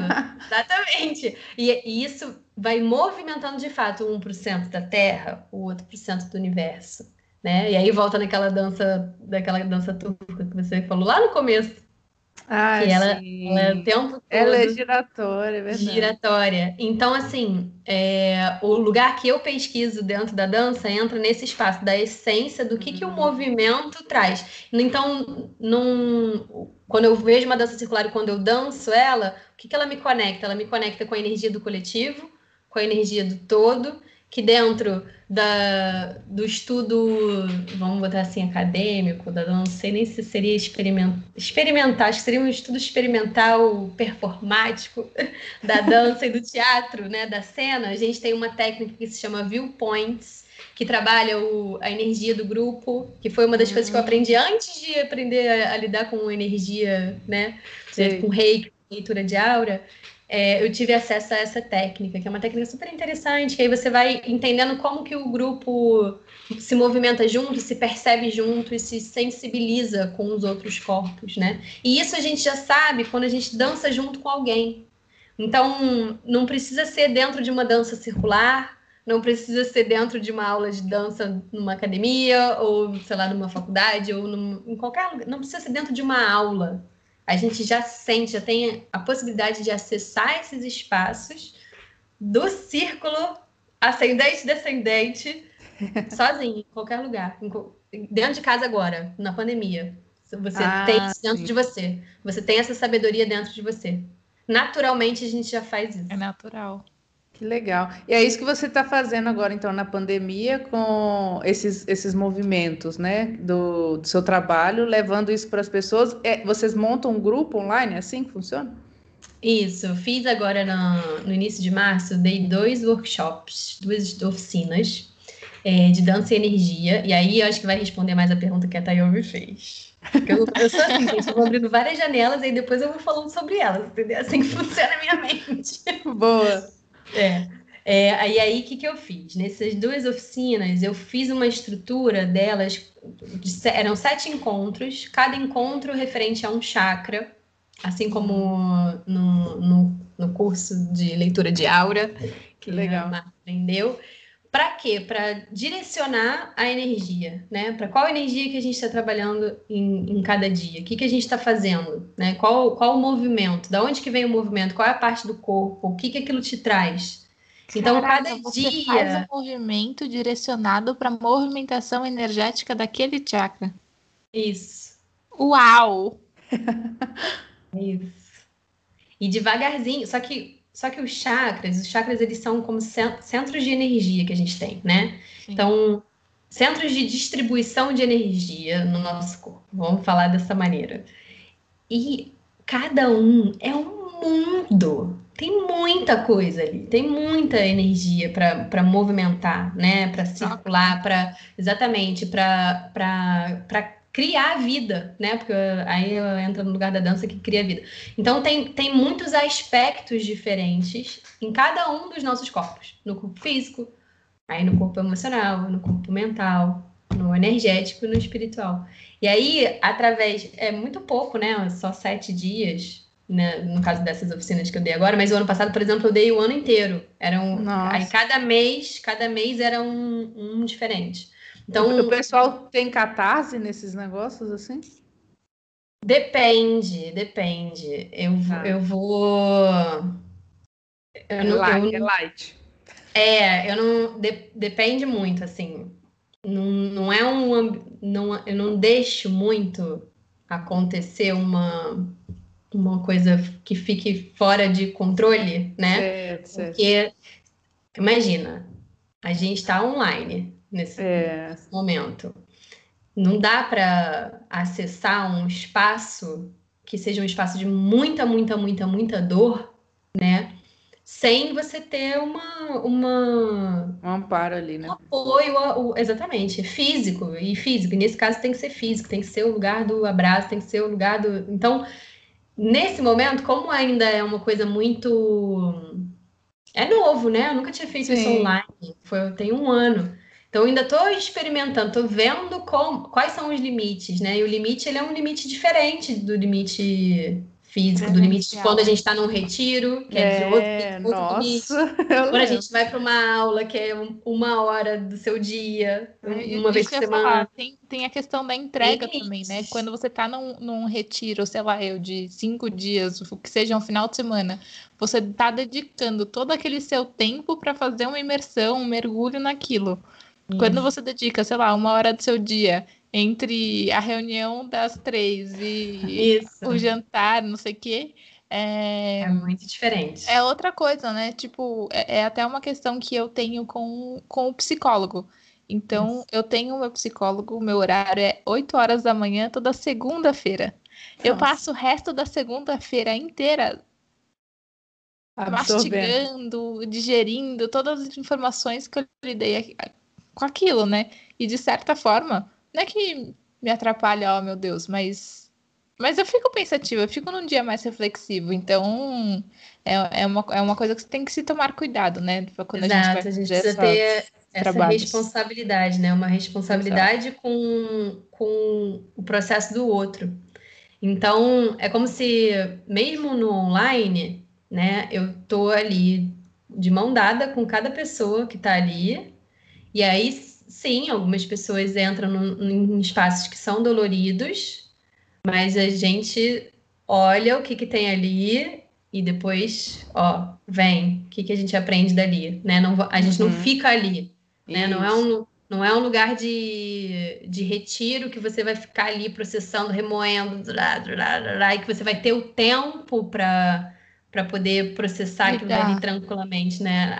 exatamente. E, e, isso vai movimentando de fato 1% da Terra, o outro por cento do universo. Né? E aí volta naquela dança, daquela dança turca que você falou lá no começo. Ah, que ela, ela é o tempo todo Ela é giratória, é verdade. Giratória. Então, assim, é, o lugar que eu pesquiso dentro da dança entra nesse espaço da essência do que, uhum. que o uhum. movimento traz. Então, num, quando eu vejo uma dança circular e quando eu danço ela, o que, que ela me conecta? Ela me conecta com a energia do coletivo, com a energia do todo, que dentro da, do estudo, vamos botar assim, acadêmico, da, não sei nem se seria experimental, experimental, acho que seria um estudo experimental performático da dança e do teatro, né, da cena, a gente tem uma técnica que se chama viewpoints, que trabalha o, a energia do grupo, que foi uma das uhum. coisas que eu aprendi antes de aprender a, a lidar com energia, né, Sim. com reiki, leitura de aura, é, eu tive acesso a essa técnica, que é uma técnica super interessante, que aí você vai entendendo como que o grupo se movimenta junto, se percebe junto e se sensibiliza com os outros corpos, né? E isso a gente já sabe quando a gente dança junto com alguém. Então, não precisa ser dentro de uma dança circular, não precisa ser dentro de uma aula de dança numa academia, ou, sei lá, numa faculdade, ou num, em qualquer lugar. Não precisa ser dentro de uma aula a gente já sente, já tem a possibilidade de acessar esses espaços do círculo ascendente descendente sozinho, em qualquer lugar, dentro de casa agora, na pandemia. Você ah, tem isso dentro sim. de você. Você tem essa sabedoria dentro de você. Naturalmente a gente já faz isso. É natural. Que legal. E é isso que você está fazendo agora, então, na pandemia, com esses, esses movimentos, né, do, do seu trabalho, levando isso para as pessoas. É, vocês montam um grupo online, é assim que funciona? Isso, fiz agora no, no início de março, dei dois workshops, duas oficinas é, de dança e energia, e aí eu acho que vai responder mais a pergunta que a Tayomi fez. Eu, eu sou assim, gente, eu vou abrindo várias janelas e depois eu vou falando sobre elas, entendeu? Assim que funciona a minha mente. Boa! É. É, e aí, o que, que eu fiz? Nessas duas oficinas, eu fiz uma estrutura delas, de, eram sete encontros, cada encontro referente a um chakra, assim como no, no, no curso de leitura de aura, que Legal. aprendeu. Para quê? Para direcionar a energia, né? Para qual energia que a gente está trabalhando em, em, cada dia? O que, que a gente está fazendo? Né? Qual, qual o movimento? Da onde que vem o movimento? Qual é a parte do corpo? O que, que aquilo te traz? Então, Caraca, cada você dia. faz um movimento direcionado para a movimentação energética daquele chakra. Isso. Uau! Isso. E devagarzinho, só que só que os chakras, os chakras eles são como centros de energia que a gente tem, né? Sim. Então, centros de distribuição de energia no nosso corpo. Vamos falar dessa maneira. E cada um é um mundo. Tem muita coisa ali, tem muita energia para movimentar, né? Para circular, para exatamente para criar vida, né? Porque aí entra no lugar da dança que cria vida. Então tem, tem muitos aspectos diferentes em cada um dos nossos corpos, no corpo físico, aí no corpo emocional, no corpo mental, no energético e no espiritual. E aí, através, é muito pouco, né? Só sete dias, né? no caso dessas oficinas que eu dei agora, mas o ano passado, por exemplo, eu dei o ano inteiro. Era um, aí cada mês, cada mês era um, um diferente. Então, o pessoal tem catarse nesses negócios assim? Depende, depende. Eu, ah. eu vou. Eu é, não, light, eu, é light. É, eu não. De, depende muito, assim. Não, não é um. Não, eu não deixo muito acontecer uma, uma coisa que fique fora de controle, né? Certo, certo. Porque, imagina, a gente está online nesse, é. nesse momento. não dá para acessar um espaço que seja um espaço de muita, muita, muita, muita dor, né? Sem você ter uma, uma um amparo ali, né? Um apoio, exatamente, físico e físico. E nesse caso tem que ser físico, tem que ser o lugar do abraço, tem que ser o lugar do. Então, nesse momento, como ainda é uma coisa muito é novo, né? Eu nunca tinha feito Sim. isso online. Foi, tem um ano. Então, ainda estou experimentando, estou vendo como, quais são os limites, né? E o limite ele é um limite diferente do limite físico, é do limite de quando a gente está num retiro, que é, é de outro, outro limite. Quando a gente vai para uma aula, que é uma hora do seu dia, é, uma vez por semana. Tem, tem a questão da entrega também, né? Quando você está num, num retiro, sei lá, eu, de cinco dias, que seja um final de semana, você está dedicando todo aquele seu tempo para fazer uma imersão, um mergulho naquilo. Quando você dedica, sei lá, uma hora do seu dia entre a reunião das três e Isso. o jantar, não sei o quê. É... é muito diferente. É outra coisa, né? Tipo, é, é, até uma questão que eu tenho com, com o psicólogo. Então, Isso. eu tenho meu psicólogo, meu horário é 8 horas da manhã, toda segunda-feira. Eu passo o resto da segunda-feira inteira mastigando, digerindo todas as informações que eu lhe dei com aquilo, né? E de certa forma, não é que me atrapalha, oh meu Deus, mas. Mas eu fico pensativa, eu fico num dia mais reflexivo, então é, é, uma, é uma coisa que você tem que se tomar cuidado, né? Quando Exato, a gente, vai a gente precisa ter essa trabalhos. responsabilidade, né? Uma responsabilidade com, com o processo do outro. Então, é como se, mesmo no online, né, eu tô ali de mão dada com cada pessoa que tá ali, e aí sim, algumas pessoas entram em espaços que são doloridos, mas a gente olha o que, que tem ali e depois, ó, vem, o que, que a gente aprende dali, né? Não, a gente uhum. não fica ali, né? Não é um, não é um lugar de, de retiro que você vai ficar ali processando, remoendo, e que você vai ter o tempo para para poder processar aquilo ali tranquilamente, né?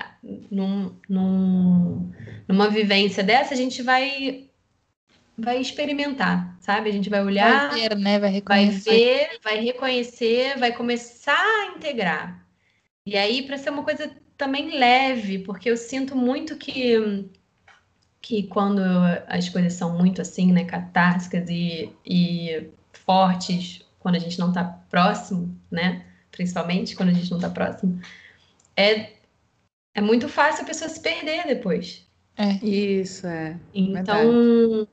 Num, num, numa vivência dessa, a gente vai vai experimentar, sabe? A gente vai olhar, vai ver, né? vai, reconhecer. vai ver, vai reconhecer, vai começar a integrar. E aí, para ser uma coisa também leve, porque eu sinto muito que que quando as coisas são muito assim, né, catárticas e, e fortes, quando a gente não está próximo, né, principalmente quando a gente não está próximo, é, é muito fácil a pessoa se perder depois. É. Isso, é. Então, Verdade.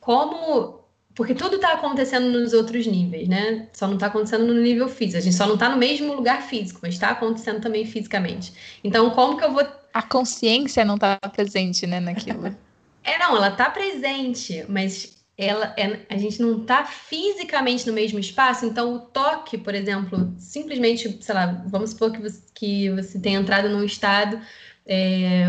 como. Porque tudo está acontecendo nos outros níveis, né? Só não está acontecendo no nível físico. A gente só não está no mesmo lugar físico, mas está acontecendo também fisicamente. Então, como que eu vou. A consciência não está presente, né, naquilo. é, não, ela está presente, mas ela é, a gente não está fisicamente no mesmo espaço, então o toque, por exemplo, simplesmente, sei lá, vamos supor que você, que você tenha entrado num estado, é,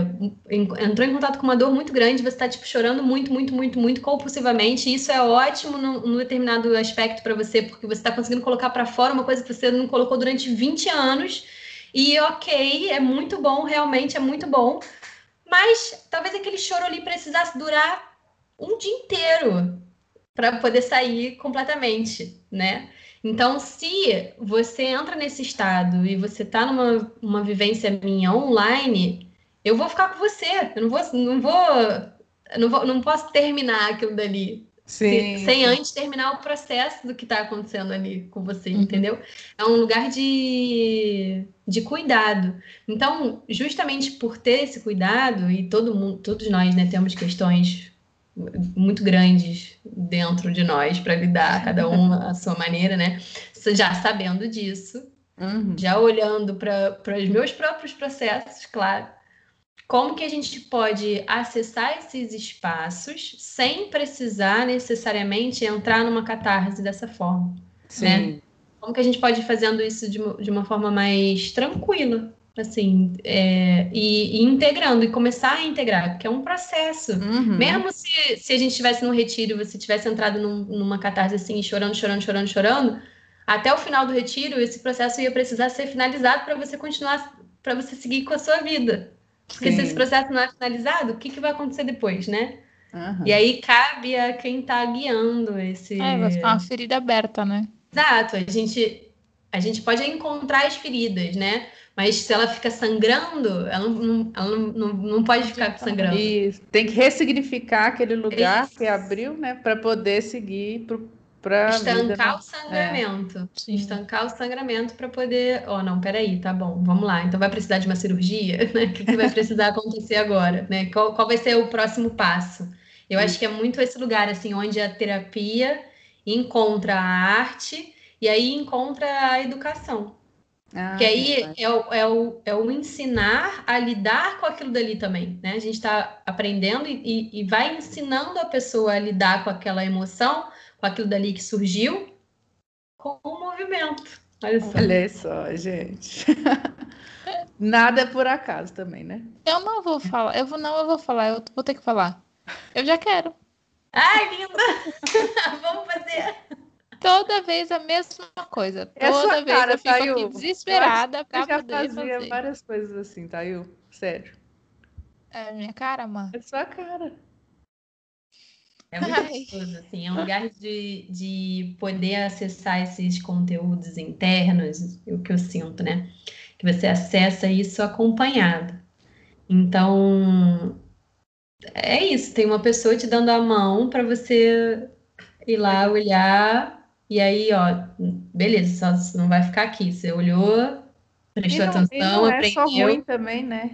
entrou em contato com uma dor muito grande, você está tipo, chorando muito, muito, muito, muito compulsivamente, e isso é ótimo num, num determinado aspecto para você, porque você está conseguindo colocar para fora uma coisa que você não colocou durante 20 anos, e ok, é muito bom, realmente é muito bom, mas talvez aquele choro ali precisasse durar um dia inteiro para poder sair completamente, né? Então, se você entra nesse estado e você está numa uma vivência minha online, eu vou ficar com você. Eu não vou, não vou, não, vou, não posso terminar aquilo dali. Sim. Sem antes terminar o processo do que está acontecendo ali com você, uhum. entendeu? É um lugar de, de cuidado. Então, justamente por ter esse cuidado, e todo mundo, todos nós né, temos questões muito grandes dentro de nós para lidar, cada um à sua maneira, né? Já sabendo disso, uhum. já olhando para os meus próprios processos, claro. Como que a gente pode acessar esses espaços sem precisar necessariamente entrar numa catarse dessa forma, né? Sim. né? Como que a gente pode ir fazendo isso de uma, de uma forma mais tranquila, assim, é, e, e, integrando, e começar a integrar, porque é um processo. Uhum. Mesmo se, se a gente estivesse num retiro, você tivesse entrado num, numa catarse assim, chorando, chorando, chorando, chorando, até o final do retiro, esse processo ia precisar ser finalizado para você continuar, para você seguir com a sua vida. Porque Sim. se esse processo não é finalizado, o que, que vai acontecer depois, né? Uhum. E aí cabe a quem está guiando esse. É, vai ficar uma ferida aberta, né? Exato. A gente, a gente pode encontrar as feridas, né? Mas se ela fica sangrando, ela não, ela não, não, não pode ficar sangrando. Isso. Tem que ressignificar aquele lugar Isso. que abriu, né? Para poder seguir para estancar vida, o sangramento. É. Estancar o sangramento para poder. Oh, não, peraí, tá bom, vamos lá. Então vai precisar de uma cirurgia, né? O que, que vai precisar acontecer agora, né? Qual, qual vai ser o próximo passo? Eu acho que é muito esse lugar, assim, onde a terapia encontra a arte e aí encontra a educação. Ah, que aí é o, é, o, é o ensinar a lidar com aquilo dali também, né? A gente está aprendendo e, e vai ensinando a pessoa a lidar com aquela emoção, com aquilo dali que surgiu, com o movimento. Olha só, Olha só gente. Nada é por acaso também, né? Eu não vou falar, eu vou, não, eu vou falar, eu vou ter que falar. Eu já quero. Ai, linda! Vamos fazer! Toda vez a mesma coisa. É Toda vez cara, eu fico Thayu. aqui desesperada para poder já fazia fazer. várias coisas assim, Thayu. Sério. É minha cara, mano. É sua cara. É muito Ai. gostoso, assim. É um lugar de, de poder acessar esses conteúdos internos, o que eu sinto, né? Que você acessa isso acompanhado. Então, é isso, tem uma pessoa te dando a mão para você ir lá olhar e aí, ó, beleza, só não vai ficar aqui. Você olhou, prestou não, atenção, não é aprendeu. Só ruim também, né?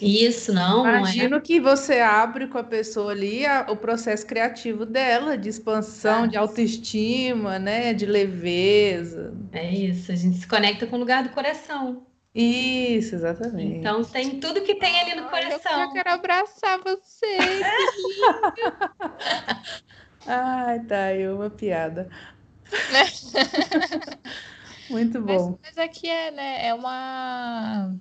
Isso, não. Imagino não é. que você abre com a pessoa ali a, o processo criativo dela, de expansão, ah, de autoestima, né? De leveza. É isso, a gente se conecta com o lugar do coração. Isso, exatamente. Então tem tudo que tem ali no coração. Eu quero abraçar você. Ai, tá, aí uma piada. muito bom. Mas, mas aqui é, né? É uma.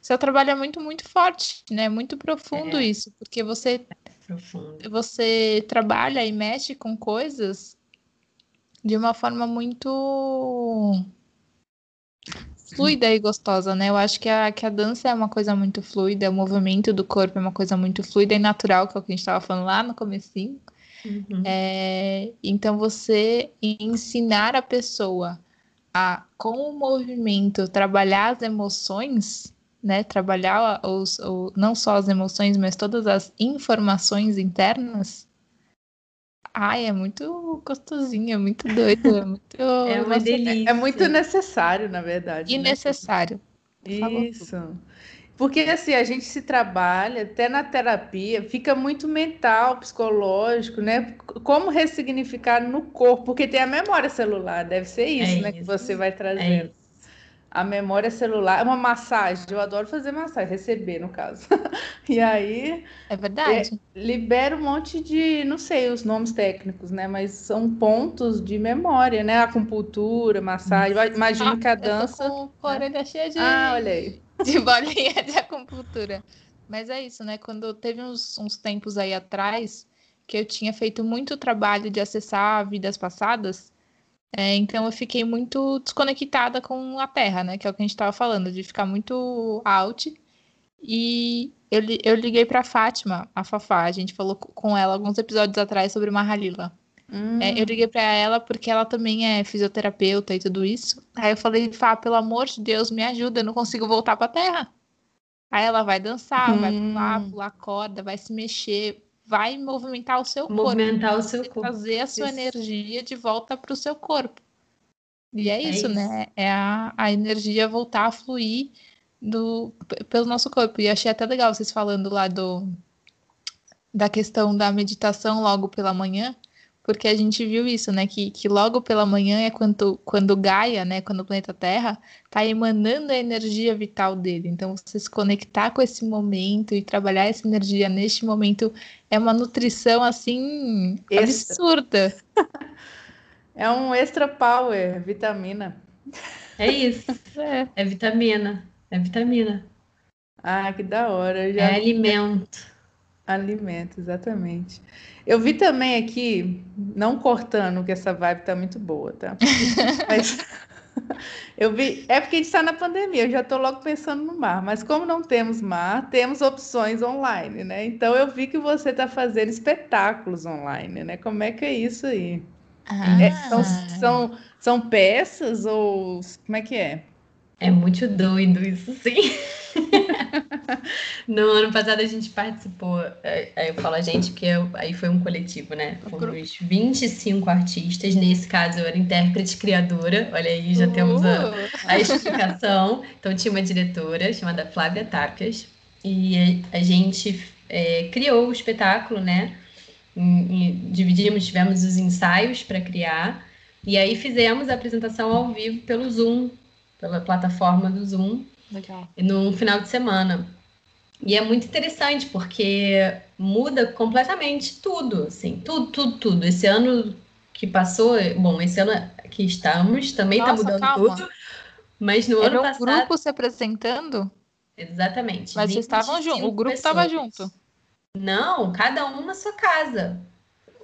Seu trabalho é muito, muito forte, né? Muito profundo é. isso, porque você é você trabalha e mexe com coisas de uma forma muito fluida e gostosa, né? Eu acho que a, que a dança é uma coisa muito fluida, o movimento do corpo é uma coisa muito fluida e natural, que é o que a gente estava falando lá no comecinho. Uhum. É, então, você ensinar a pessoa a, com o movimento, trabalhar as emoções, né? Trabalhar os, não só as emoções, mas todas as informações internas, Ai, é muito gostosinho, é muito doido, é muito. É uma delícia. É muito necessário, na verdade. E né? necessário. Isso. Porque assim, a gente se trabalha, até na terapia, fica muito mental, psicológico, né? Como ressignificar no corpo, porque tem a memória celular, deve ser isso, é né? Isso. Que você vai trazendo. É a memória celular, é uma massagem, eu adoro fazer massagem, receber no caso. e aí. É verdade. É, libera um monte de, não sei os nomes técnicos, né? Mas são pontos de memória, né? Acupuntura, massagem. Imagino ah, que a dança. Eu tô com a orelha cheia de. Ah, olha aí. De bolinha de acupuntura. Mas é isso, né? Quando teve uns, uns tempos aí atrás que eu tinha feito muito trabalho de acessar vidas passadas é, então eu fiquei muito desconectada com a Terra, né? Que é o que a gente estava falando, de ficar muito out. E eu, eu liguei para Fátima, a Fafá, a gente falou com ela alguns episódios atrás sobre Mahalila. Hum. É, eu liguei para ela porque ela também é fisioterapeuta e tudo isso. Aí eu falei, Fá, pelo amor de Deus, me ajuda, eu não consigo voltar para a Terra. Aí ela vai dançar, hum. vai pular, pular corda, vai se mexer, vai movimentar o seu movimentar corpo. o seu corpo. Trazer a sua isso. energia de volta para o seu corpo. E é, é isso, isso, né? É a, a energia voltar a fluir do, pelo nosso corpo. E achei até legal vocês falando lá do da questão da meditação logo pela manhã, porque a gente viu isso, né? Que, que logo pela manhã é quando, quando Gaia, né? Quando o planeta Terra está emanando a energia vital dele. Então, você se conectar com esse momento e trabalhar essa energia neste momento é uma nutrição assim extra. absurda. é um extra power, vitamina. É isso. É, é vitamina. É vitamina. Ah, que da hora. Já... É alimento. Alimento, exatamente. Eu vi também aqui, não cortando, que essa vibe tá muito boa, tá? Mas Eu vi, é porque a gente está na pandemia, eu já estou logo pensando no mar, mas como não temos mar, temos opções online, né? Então eu vi que você está fazendo espetáculos online, né? Como é que é isso aí? Ah. É, são, são, são peças ou como é que é? É muito doido isso, sim. no ano passado a gente participou, é, aí eu falo a gente, porque eu, aí foi um coletivo, né? Fomos 25 artistas, nesse caso eu era intérprete criadora, olha aí, já uh. temos a, a, explicação. Então tinha uma diretora chamada Flávia Tapias, e a, a gente é, criou o espetáculo, né? E, e dividimos, tivemos os ensaios para criar, e aí fizemos a apresentação ao vivo pelo Zoom, pela plataforma do Zoom. Legal. Num final de semana. E é muito interessante, porque muda completamente tudo, assim, tudo, tudo, tudo. Esse ano que passou, bom, esse ano que estamos também está mudando calma. tudo. Mas no Era ano passado. o grupo se apresentando? Exatamente. Mas vocês estavam juntos, o grupo estava junto. Não, cada um na sua casa.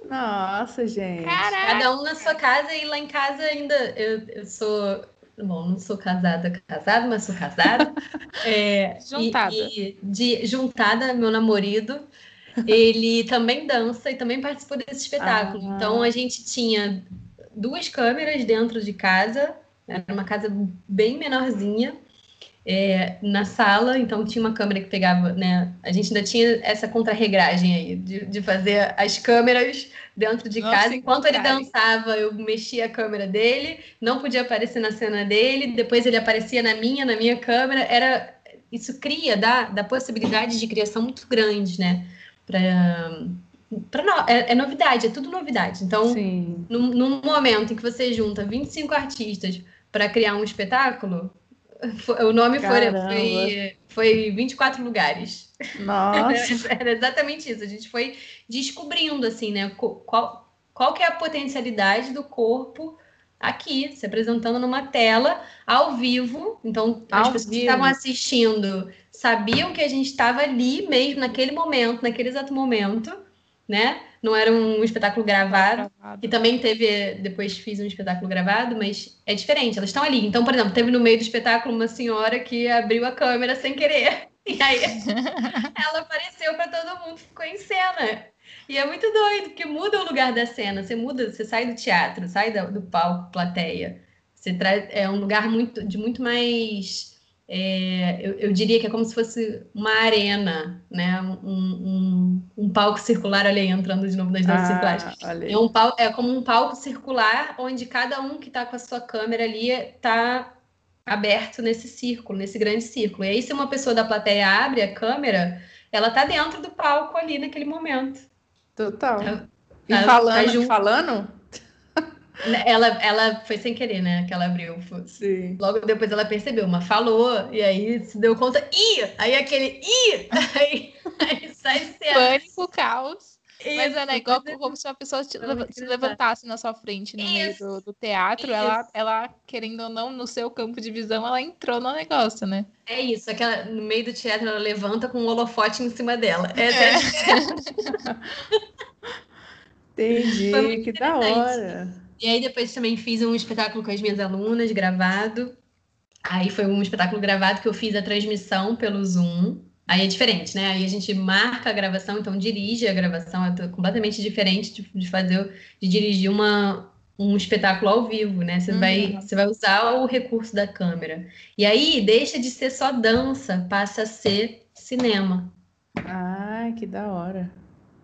Nossa, gente. Caraca. Cada um na sua casa e lá em casa ainda eu, eu sou Bom, não sou casada, casada, mas sou casada. É, juntada. E, e de, juntada, meu namorado, ele também dança e também participou desse espetáculo. Ah. Então a gente tinha duas câmeras dentro de casa, era uma casa bem menorzinha. É, na sala, então tinha uma câmera que pegava, né? A gente ainda tinha essa contrarregragem aí de, de fazer as câmeras dentro de Nossa, casa. Enquanto ele dançava, eu mexia a câmera dele, não podia aparecer na cena dele, depois ele aparecia na minha, na minha câmera. Era isso cria, dá, dá possibilidade de criação muito grande, né? Pra, pra no, é, é, novidade, é tudo novidade. Então, num, num momento em que você junta 25 artistas para criar um espetáculo, o nome foi, foi, foi 24 lugares. Nossa! Era exatamente isso. A gente foi descobrindo, assim, né? Qual, qual que é a potencialidade do corpo aqui, se apresentando numa tela, ao vivo. Então, ao as pessoas vivo. que estavam assistindo sabiam que a gente estava ali mesmo, naquele momento, naquele exato momento, né? Não era um espetáculo gravado, gravado. E também teve, depois fiz um espetáculo gravado, mas é diferente, elas estão ali. Então, por exemplo, teve no meio do espetáculo uma senhora que abriu a câmera sem querer. E aí ela apareceu para todo mundo, ficou em cena. E é muito doido, porque muda o lugar da cena. Você muda, você sai do teatro, sai do, do palco, plateia. Você traz é um lugar muito de muito mais é, eu, eu, diria que é como se fosse uma arena, né? Um, um, um palco circular, olha aí, entrando de novo nas danças ah, circulares. É, um palco, é como um palco circular onde cada um que está com a sua câmera ali está aberto nesse círculo, nesse grande círculo. E aí, se uma pessoa da plateia abre a câmera, ela está dentro do palco ali naquele momento. Total. Ela, e falando, tá falando? Ela, ela foi sem querer, né? Que ela abriu. Sim. Logo depois ela percebeu, mas falou, e aí se deu conta, ih! Aí aquele ih! Aí, aí sai cena. Pânico, caos. Isso, mas é igual como se uma pessoa se levantasse na sua frente no Isso. meio do, do teatro, ela, ela, querendo ou não, no seu campo de visão, ela entrou no negócio, né? É isso, aquela, no meio do teatro ela levanta com um holofote em cima dela. Essa é, é. Entendi, que da hora. E aí depois também fiz um espetáculo com as minhas alunas, gravado. Aí foi um espetáculo gravado que eu fiz a transmissão pelo Zoom. Aí é diferente, né? Aí a gente marca a gravação, então dirige a gravação, é completamente diferente de, de fazer, de dirigir uma, um espetáculo ao vivo, né? Você, uhum. vai, você vai usar o recurso da câmera. E aí deixa de ser só dança, passa a ser cinema. Ai, que da hora.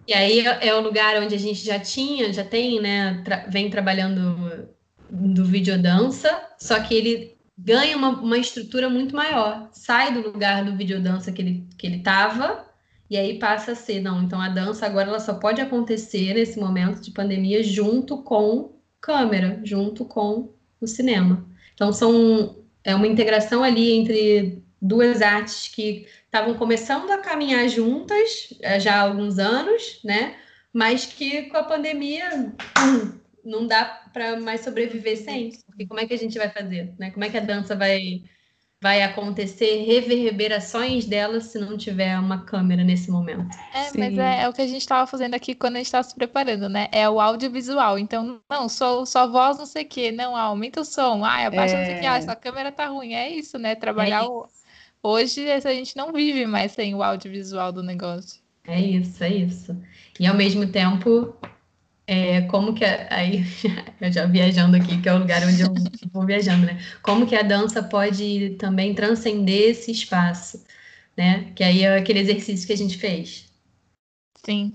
E aí é o lugar onde a gente já tinha, já tem, né? Tra vem trabalhando do videodança, só que ele ganha uma, uma estrutura muito maior. Sai do lugar do videodança que ele, que ele tava, e aí passa a ser, não, então a dança agora ela só pode acontecer nesse momento de pandemia junto com câmera, junto com o cinema. Então são é uma integração ali entre duas artes que estavam começando a caminhar juntas eh, já há alguns anos, né? Mas que com a pandemia hum, não dá para mais sobreviver sem. Porque como é que a gente vai fazer, né? Como é que a dança vai vai acontecer reverberações dela se não tiver uma câmera nesse momento. É, Sim. mas é, é, o que a gente estava fazendo aqui quando a gente estava se preparando, né? É o audiovisual. Então, não, só, só voz não sei o quê, não, aumenta o som, ah, abaixa é... não sei o quê, ah, essa câmera tá ruim. É isso, né? Trabalhar é isso. O... Hoje a gente não vive mais sem o audiovisual do negócio. É isso, é isso. E ao mesmo tempo, é, como que a, aí eu já viajando aqui, que é o lugar onde eu vou viajando, né? Como que a dança pode também transcender esse espaço, né? Que aí é aquele exercício que a gente fez. Sim.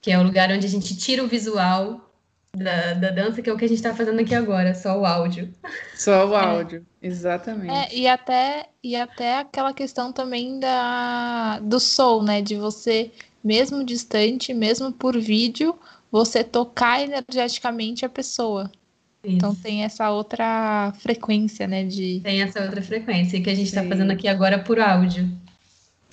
Que é o lugar onde a gente tira o visual da, da dança, que é o que a gente está fazendo aqui agora, só o áudio. Só o áudio, é. exatamente. É, e, até, e até aquela questão também da, do soul, né? De você, mesmo distante, mesmo por vídeo, você tocar energeticamente a pessoa. Isso. Então tem essa outra frequência, né? De... Tem essa outra frequência que a gente está fazendo aqui agora por áudio.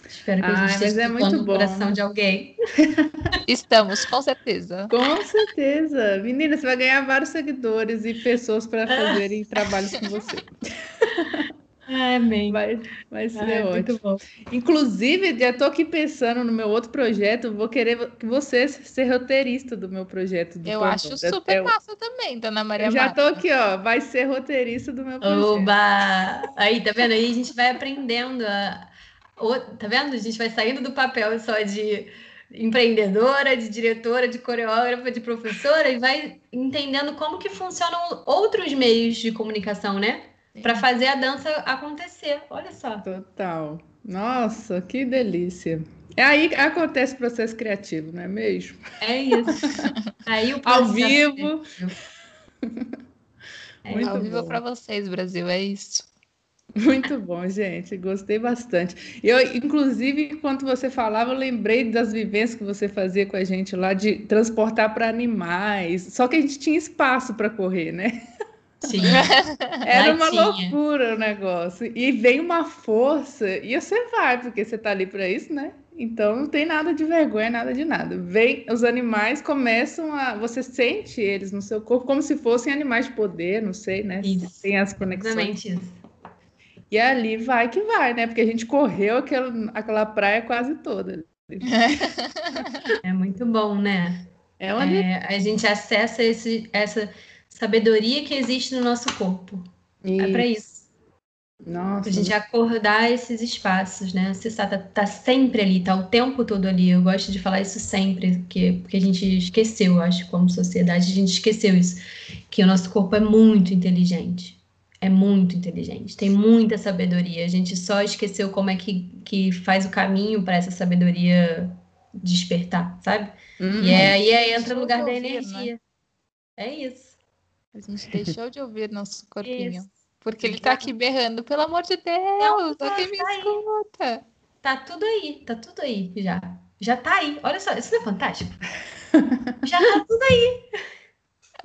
Espero que a gente esteja é muito bom. coração de alguém. Estamos, com certeza. Com certeza. Menina, você vai ganhar vários seguidores e pessoas para fazerem trabalhos com você. Amém. Vai, vai ser Ai, ótimo. bom. Inclusive, já estou aqui pensando no meu outro projeto, vou querer que você ser roteirista do meu projeto. Eu acho super massa também, dona Maria Eu já estou aqui, ó, vai ser roteirista do meu projeto. Oba! Aí, tá vendo? Aí a gente vai aprendendo a... Tá vendo? A gente vai saindo do papel só de empreendedora, de diretora, de coreógrafa, de professora e vai entendendo como que funcionam outros meios de comunicação, né? para fazer a dança acontecer. Olha só. Total. Nossa, que delícia. É aí que acontece o processo criativo, não é mesmo? É isso. Aí o Ao vivo. É, Muito ao vivo para vocês, Brasil, é isso. Muito bom, gente. Gostei bastante. Eu, inclusive, enquanto você falava, eu lembrei das vivências que você fazia com a gente lá de transportar para animais. Só que a gente tinha espaço para correr, né? Sim. Era uma loucura o negócio. E vem uma força, e você vai, porque você tá ali para isso, né? Então não tem nada de vergonha, nada de nada. Vem, os animais começam a. Você sente eles no seu corpo como se fossem animais de poder, não sei, né? Isso. Tem as conexões. Exatamente isso. E ali vai que vai, né? Porque a gente correu aquela, aquela praia quase toda. É muito bom, né? É, uma... é a gente acessa esse, essa sabedoria que existe no nosso corpo. Isso. É para isso. Nossa. A gente acordar esses espaços, né? Acessar, tá, tá sempre ali, tá o tempo todo ali. Eu gosto de falar isso sempre, porque, porque a gente esqueceu, acho, como sociedade, a gente esqueceu isso. Que o nosso corpo é muito inteligente. É muito inteligente, tem muita sabedoria. A gente só esqueceu como é que, que faz o caminho para essa sabedoria despertar, sabe? Uhum. E é, aí é, entra no lugar da né? energia. Né? É isso. A gente deixou de ouvir nosso corpinho. Isso. Porque ele tá aqui berrando, pelo amor de Deus, tá, alguém me tá escuta. Aí. Tá tudo aí, tá tudo aí já. Já tá aí. Olha só, isso não é fantástico? já tá tudo aí.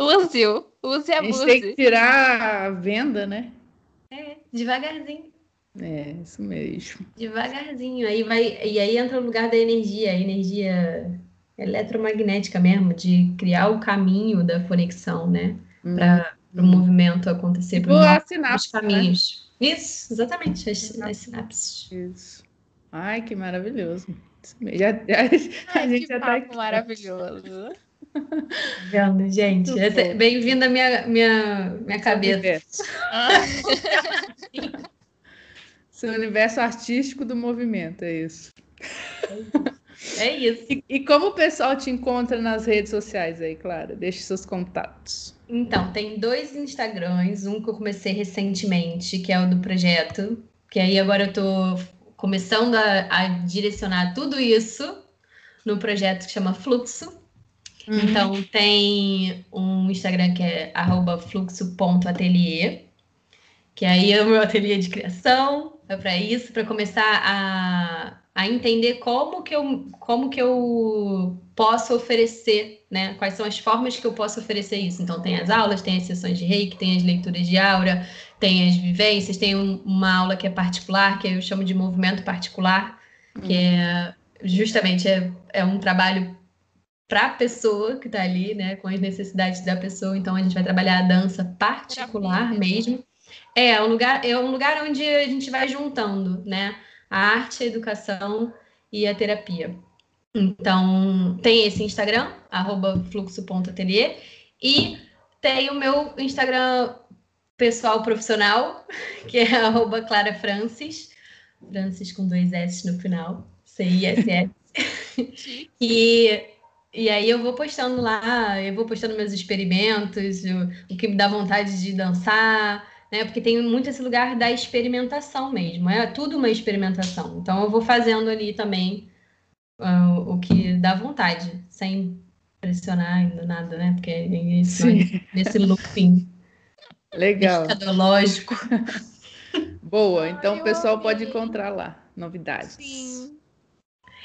Use-o, use a, a gente tem que tirar a venda, né? É, devagarzinho. É, isso mesmo. Devagarzinho. Aí vai, e aí entra o lugar da energia, a energia eletromagnética mesmo, de criar o caminho da conexão, né? hum. para o movimento acontecer tipo para os caminhos. Né? Isso, exatamente, as, as sinapses. Isso. Ai, que maravilhoso. Já, já, Ai, a gente já está aqui. maravilhoso. Vendo, gente. Bem-vindo à minha, minha, minha cabeça. Seu universo artístico do movimento, é isso. É isso. E, e, como o pessoal te encontra nas redes sociais aí, Clara? Deixe seus contatos. Então, tem dois Instagrams, um que eu comecei recentemente, que é o do projeto, que aí agora eu tô começando a, a direcionar tudo isso no projeto que chama Fluxo. Uhum. Então, tem um Instagram que é fluxo.atelier, que aí é o meu ateliê de criação, é para isso, para começar a a entender como que eu, como que eu posso oferecer, né? Quais são as formas que eu posso oferecer isso. Então, tem as aulas, tem as sessões de reiki, tem as leituras de aura, tem as vivências, tem um, uma aula que é particular, que eu chamo de movimento particular, que uhum. é justamente é, é um trabalho para a pessoa que está ali, né, com as necessidades da pessoa. Então, a gente vai trabalhar a dança particular mesmo. É, um lugar, é um lugar onde a gente vai juntando, né? A arte, a educação e a terapia. Então, tem esse Instagram, fluxo.atelier, e tem o meu Instagram pessoal profissional, que é arroba Clara Francis, Francis com dois S no final, C-I-S-S. e, e aí eu vou postando lá, eu vou postando meus experimentos, o, o que me dá vontade de dançar, né? Porque tem muito esse lugar da experimentação mesmo, é tudo uma experimentação. Então eu vou fazendo ali também uh, o que dá vontade, sem pressionar ainda nada, né? Porque é isso, nesse looping. Legal. Lógico. Boa, então Ai, o pessoal pode encontrar lá novidades. Sim.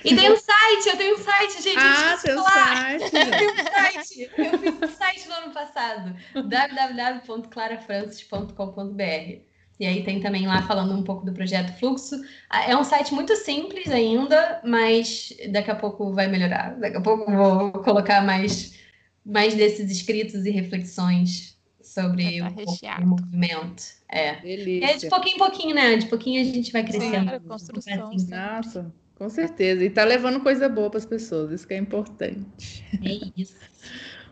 E tem um site, eu tenho um site, gente. Ah, tem um site. Eu tenho um site. Eu fiz um site no ano passado, www.clarafrancis.com.br. E aí tem também lá falando um pouco do projeto Fluxo. Ah, é um site muito simples ainda, mas daqui a pouco vai melhorar. Daqui a pouco vou colocar mais, mais desses escritos e reflexões sobre tá o, o, movimento. É. Delícia. é de pouquinho em pouquinho, né? De pouquinho a gente vai crescendo. Sim, construção. Assim. Nossa, com certeza. E tá levando coisa boa para as pessoas, isso que é importante. É isso.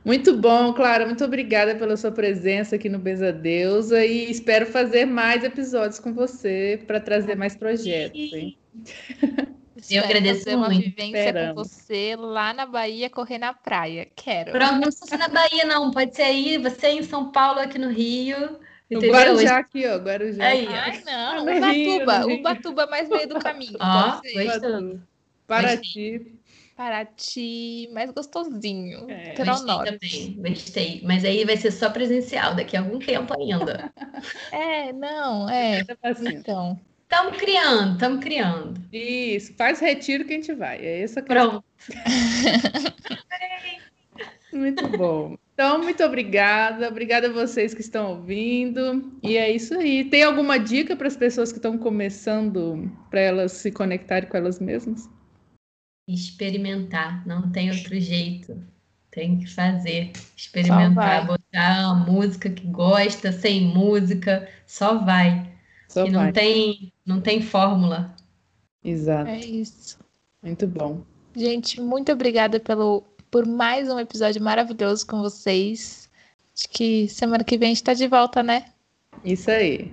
Muito bom, Clara. Muito obrigada pela sua presença aqui no Beza Deusa e espero fazer mais episódios com você para trazer mais projetos. Hein? Eu agradeço fazer muito. uma vivência Esperamos. com você lá na Bahia, correr na praia. Quero. Pronto, não precisa na Bahia, não. Pode ser aí, você em São Paulo, aqui no Rio. No Guarujá aqui, ó. Guarujá. Aí, Ai, não. Ah, Ubatuba. Rio, Ubatuba mais meio do caminho. Ó, Paraty. Paraty, mais gostosinho. É, gostei também, gostei. Mas aí vai ser só presencial, daqui a algum tempo ainda. é, não, é. Então. Estamos criando, estamos criando. Isso, faz retiro que a gente vai. É isso que Pronto. muito bom. Então, muito obrigada. Obrigada a vocês que estão ouvindo. E é isso aí. Tem alguma dica para as pessoas que estão começando para elas se conectarem com elas mesmas? experimentar, não tem outro jeito. Tem que fazer, experimentar, botar uma música que gosta, sem música, só vai. Só e vai. não tem, não tem fórmula. Exato. É isso. Muito bom. Gente, muito obrigada pelo, por mais um episódio maravilhoso com vocês. Acho que semana que vem a gente está de volta, né? Isso aí.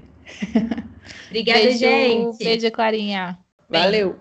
Obrigada, beijo, gente. Beijo, Clarinha. Valeu.